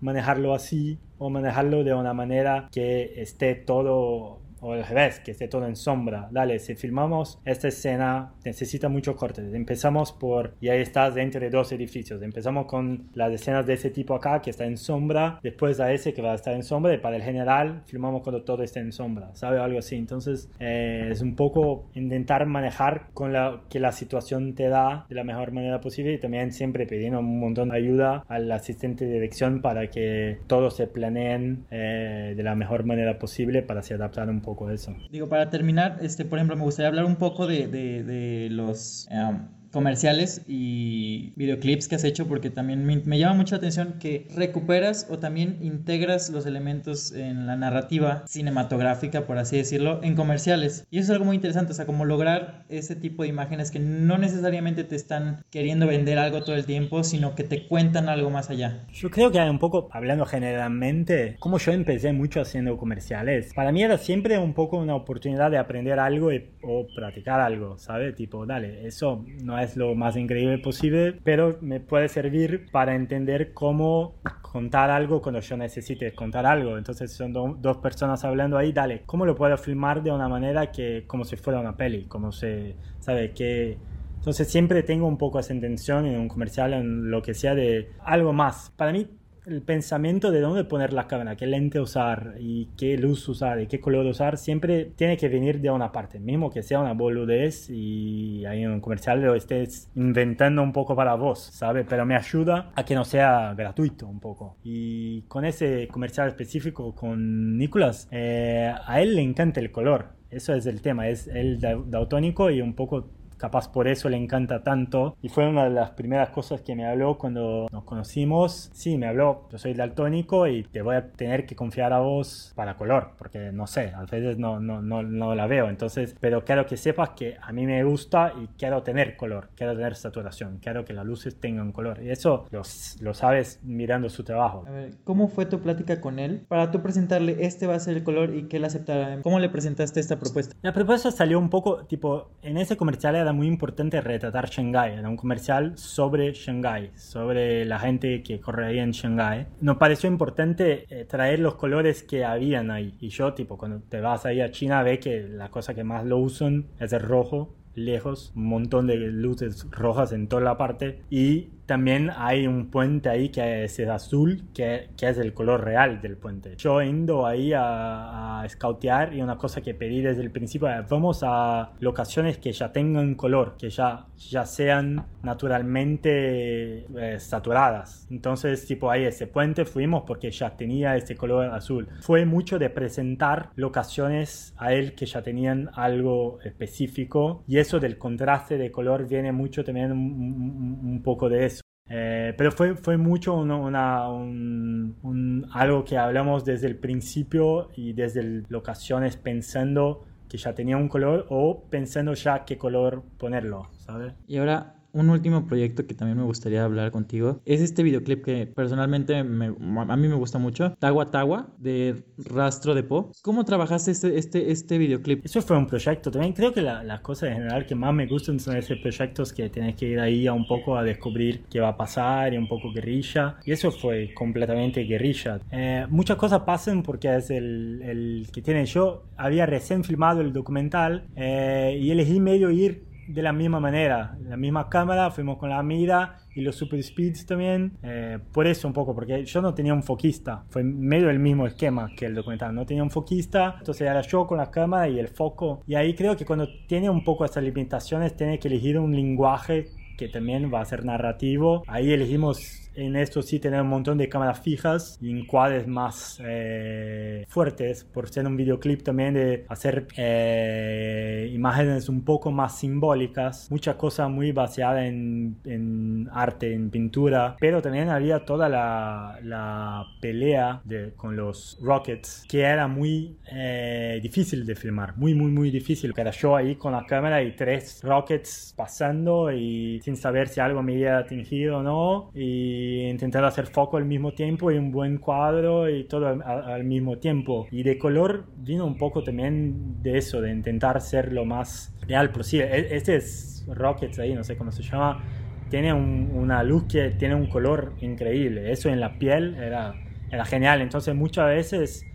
manejarlo así o manejarlo de una manera que esté todo o al revés, que esté todo en sombra. Dale, si filmamos esta escena, necesita muchos cortes. Empezamos por, y ahí estás dentro de dos edificios. Empezamos con las escenas de ese tipo acá, que está en sombra, después a ese que va a estar en sombra, y para el general filmamos cuando todo esté en sombra, ¿sabe? Algo así. Entonces, eh, es un poco intentar manejar con la que la situación te da de la mejor manera posible y también siempre pidiendo un montón de ayuda al asistente de dirección para que todo se planeen eh, de la mejor manera posible para así adaptar un poco a eso. Digo, para terminar, este, por ejemplo, me gustaría hablar un poco de, de, los... Um, comerciales y videoclips que has hecho porque también me, llama mucho la atención que recuperas o también integras los elementos en la narrativa cinematográfica, por así decirlo, en comerciales. Y eso es algo muy interesante, o sea, como lograr ese tipo de imágenes que no necesariamente te están queriendo vender algo todo el tiempo, sino que te cuentan algo más allá. Yo creo que un poco, hablando generalmente, como yo empecé mucho haciendo comerciales, para mí era siempre un poco una oportunidad de aprender algo o practicar algo, ¿sabes? Tipo, dale, eso no es lo más increíble posible, pero me puede servir para entender cómo contar algo cuando yo necesite contar algo. Entonces son dos personas hablando ahí, dale, ¿cómo lo puedo filmar de una manera que como si fuera una peli? Como se, ¿sabe? Que entonces siempre tengo un poco esa intención en un comercial, en lo que sea de algo más. Para mí el pensamiento de dónde poner la cámara, qué lente usar y qué luz usar y qué color usar, siempre tiene que venir de una parte, mismo que sea una boludez y ahí en un comercial lo estés inventando un poco para vos, ¿sabes? Pero me ayuda a que no sea gratuito un poco. Y con ese comercial específico con Nicolás, eh, a él le encanta el color. Eso es el tema, es el dautónico y un poco capaz por eso le encanta tanto. Y fue una de las primeras cosas que me habló cuando nos conocimos. Sí, me habló, yo soy daltónico y te voy a tener que confiar a vos para color, porque no sé, a veces no, no, no, no la veo. Entonces, pero quiero que sepas que a mí me gusta y quiero tener color, quiero tener saturación, quiero que las luces tengan color. Y eso lo, lo sabes mirando su trabajo. A ver, ¿cómo fue tu plática con él para tú presentarle este va a ser el color y que él aceptara? ¿Cómo le presentaste esta propuesta? La propuesta salió un poco, tipo, en ese comercial era muy importante retratar Shanghai, era un comercial sobre Shanghai, sobre la gente que corre ahí en Shanghai. Nos pareció importante eh, traer los colores que habían ahí. Y yo, tipo, cuando te vas ahí a China, ve que la cosa que más lo usan es el rojo lejos, un montón de luces rojas en toda la parte y también hay un puente ahí que es azul, que, es el color real del puente. Yo indo ahí a, a scoutear y una cosa que pedí desde el principio es vamos a locaciones que ya tengan color, que ya, ya sean naturalmente eh, saturadas. Entonces, tipo ahí ese puente fuimos porque ya tenía ese color azul. Fue mucho de presentar locaciones a él que ya tenían algo específico y eso del contraste de color viene mucho también un poco de eso eh, pero fue, fue mucho una, un, algo que hablamos desde el principio y desde locaciones pensando que ya tenía un color o pensando ya qué color ponerlo, ¿sabes? Y ahora un último proyecto que también me gustaría hablar contigo es este videoclip que personalmente a mí me gusta mucho, Tawa Tawa, de Rastro de Po. ¿Cómo trabajaste este, este, este videoclip? Eso fue un proyecto. También creo que las la cosas en general que más me gustan son esos proyectos que tienes que ir ahí a un poco a descubrir qué va a pasar y un poco guerrilla. Y eso fue completamente guerrilla. Eh, muchas cosas pasan porque es el, el, que tiene yo. Había recién filmado el documental eh, y elegí medio ir de la misma manera, la misma cámara, fuimos con la mira y los super speeds también. Eh, por eso un poco, porque yo no tenía un foquista, fue medio el mismo esquema que el documental, no tenía un foquista, entonces era yo con la cámara y el foco. Y ahí creo que cuando tiene un poco esas limitaciones, tiene que elegir un lenguaje que también va a ser narrativo. Ahí elegimos en esto sí tener un montón de cámaras fijas y encuadres más eh, fuertes por ser un videoclip también de hacer eh, imágenes un poco más simbólicas. Mucha cosa muy basada en, en, arte en pintura. Pero también había toda la, la pelea de, con los rockets que era muy eh, difícil de filmar. Muy muy muy difícil. Era yo ahí con la cámara y tres rockets pasando y sin saber si algo me había atingido o no. Y intentar hacer foco al mismo tiempo y un buen cuadro y todo al, mismo tiempo. Y de color vino un poco también de eso, de intentar ser lo más real posible. E, este es Rockets ahí, no sé cómo se llama. Tiene una luz que tiene un color increíble. Eso en la piel era, era genial. Entonces muchas veces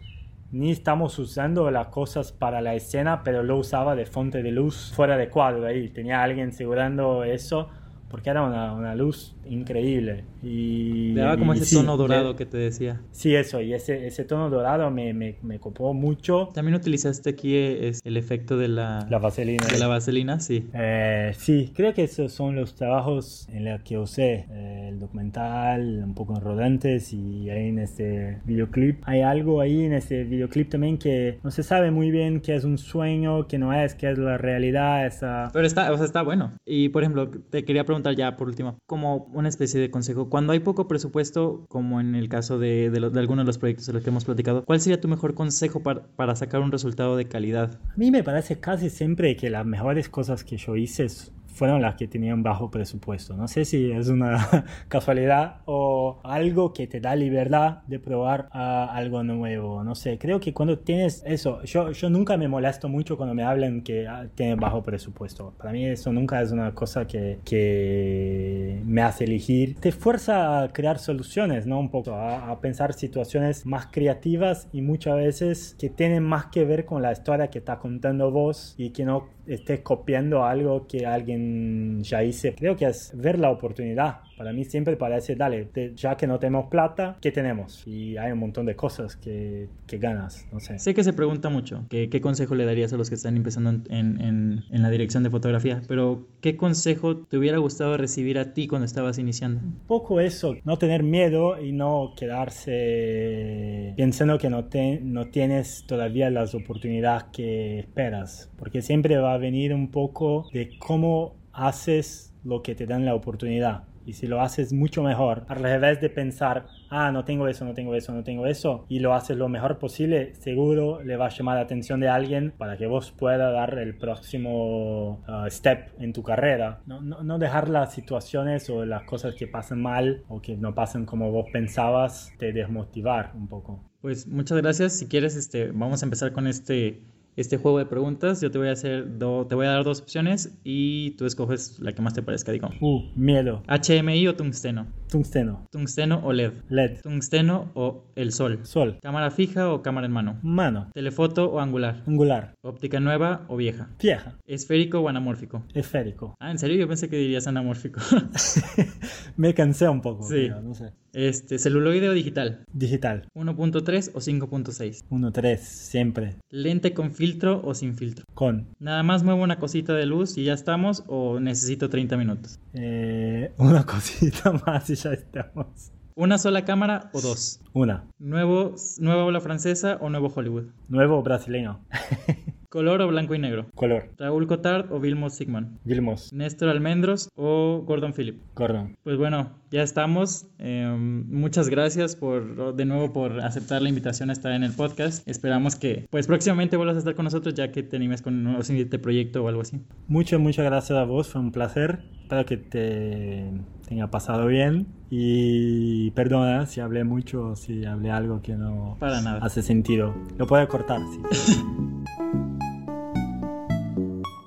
ni estamos usando las cosas para la escena, pero lo usaba de fuente de luz fuera de cuadro ahí. Tenía alguien asegurando eso porque era una, una luz increíble. Y, Le daba como y ese sí, tono dorado que te decía. Sí, eso, y ese, ese tono dorado me, me, me copó mucho. También utilizaste aquí eh, es el efecto de la, La vaselina. de la vaselina, sí. Eh, sí, creo que esos son los trabajos en los que usé eh, el documental, un poco en rodentes y ahí en este videoclip. Hay algo ahí en este videoclip también que no se sabe muy bien qué es un sueño, qué no es, qué es la realidad, esa... Pero está, o sea, está bueno. Y por ejemplo, te quería preguntar ya por último, como una especie de consejo, cuando hay poco presupuesto, como en el caso de, de, de algunos de los proyectos de los que hemos platicado, ¿cuál sería tu mejor consejo para, para sacar un resultado de calidad? A mí me parece casi siempre que las mejores cosas que yo hice fueron las que tenían bajo presupuesto. No sé si es una casualidad o algo que te da libertad de probar ah, algo nuevo. No sé, creo que cuando tienes eso, yo, yo nunca me molesto mucho cuando me hablan que ah, tiene bajo presupuesto. Para mí eso nunca es una cosa que, que me hace elegir. Te fuerza a crear soluciones, ¿no? Un poco, a, a pensar situaciones más creativas y muchas veces que tienen más que ver con la historia que está contando vos y que no estés copiando algo que alguien ya hice. Creo que es ver la oportunidad. Para mí siempre parece, dale, te- ya que no tenemos plata, ¿qué tenemos? Y hay un montón de cosas que, que ganas, no sé. Sé que se pregunta mucho, que, ¿qué consejo le darías a los que están empezando en, en- en- la dirección de fotografía? Pero, ¿qué consejo te hubiera gustado recibir a ti cuando estabas iniciando? Un poco eso, no tener miedo y no quedarse pensando que no, te- no tienes todavía las oportunidades que esperas, porque siempre va a venir un poco de cómo haces lo que te dan la oportunidad. Y si lo haces mucho mejor, al revés de pensar, ah, no tengo eso, no tengo eso, no tengo eso, y lo haces lo mejor posible, seguro le va a llamar la atención de alguien para que vos puedas dar el próximo ah, step en tu carrera. No, no, no dejar las situaciones o las cosas que pasan mal o que no pasan como vos pensabas, te desmotivar un poco. Pues muchas gracias. Si quieres, este, vamos a empezar con este, este juego de preguntas. Yo te voy a hacer do- te voy a dar dos opciones y tú escoges la que más te parezca, digo. Uh, miedo. HMI o tungsteno. Tungsteno. Tungsteno o LED. LED. Tungsteno o el sol. Sol. Cámara fija o cámara en mano. Mano. Telefoto o angular. Angular. Óptica nueva o vieja. Vieja. Esférico o anamórfico. Esférico. Ah, en serio, yo pensé que dirías anamórfico. Me cansé un poco. Sí. no sé. Este, celuloide o digital. Digital. 1.3 o 5.6. 1.3. Siempre. Lente con filtro o sin filtro. Con. Nada más muevo una cosita de luz y ya estamos o necesito 30 minutos. Eh, una cosita más y ya estamos. Una sola cámara o dos. Una. Nuevo, nueva ola francesa o nuevo Hollywood. Nuevo brasileño. Color o blanco y negro. Color. Raúl Cotard o Vilmos Sigman. Vilmos. Néstor Almendros o Gordon Phillip. Gordon. Pues bueno, ya estamos. Eh, muchas gracias por de nuevo por aceptar la invitación a estar en el podcast. Esperamos que pues próximamente vuelvas a estar con nosotros ya que te animes con un nuevo siguiente proyecto o algo así. Muchas, muchas gracias a vos. Fue un placer. Espero que te tenga pasado bien. Y perdona si hablé mucho o si hablé algo que no Para nada. hace sentido. Lo puedo cortar, sí.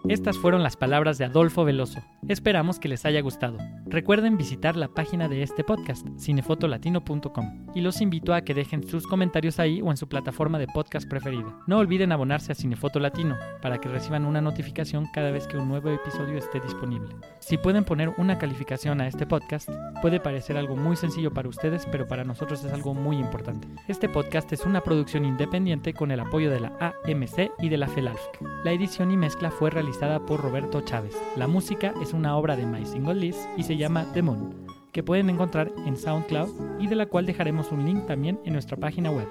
Estas fueron las palabras de Adolfo Veloso. Esperamos que les haya gustado. Recuerden visitar la página de este podcast, cinefotolatino.com, y los invito a que dejen sus comentarios ahí o en su plataforma de podcast preferida. No olviden abonarse a Cinefoto Latino para que reciban una notificación cada vez que un nuevo episodio esté disponible. Si pueden poner una calificación a este podcast, puede parecer algo muy sencillo para ustedes, pero para nosotros es algo muy importante. Este podcast es una producción independiente con el apoyo de la AMC y de la FELALFC. La edición y mezcla fue por Roberto Chávez. La música es una obra de My Single List y se llama The Moon, que pueden encontrar en SoundCloud y de la cual dejaremos un link también en nuestra página web.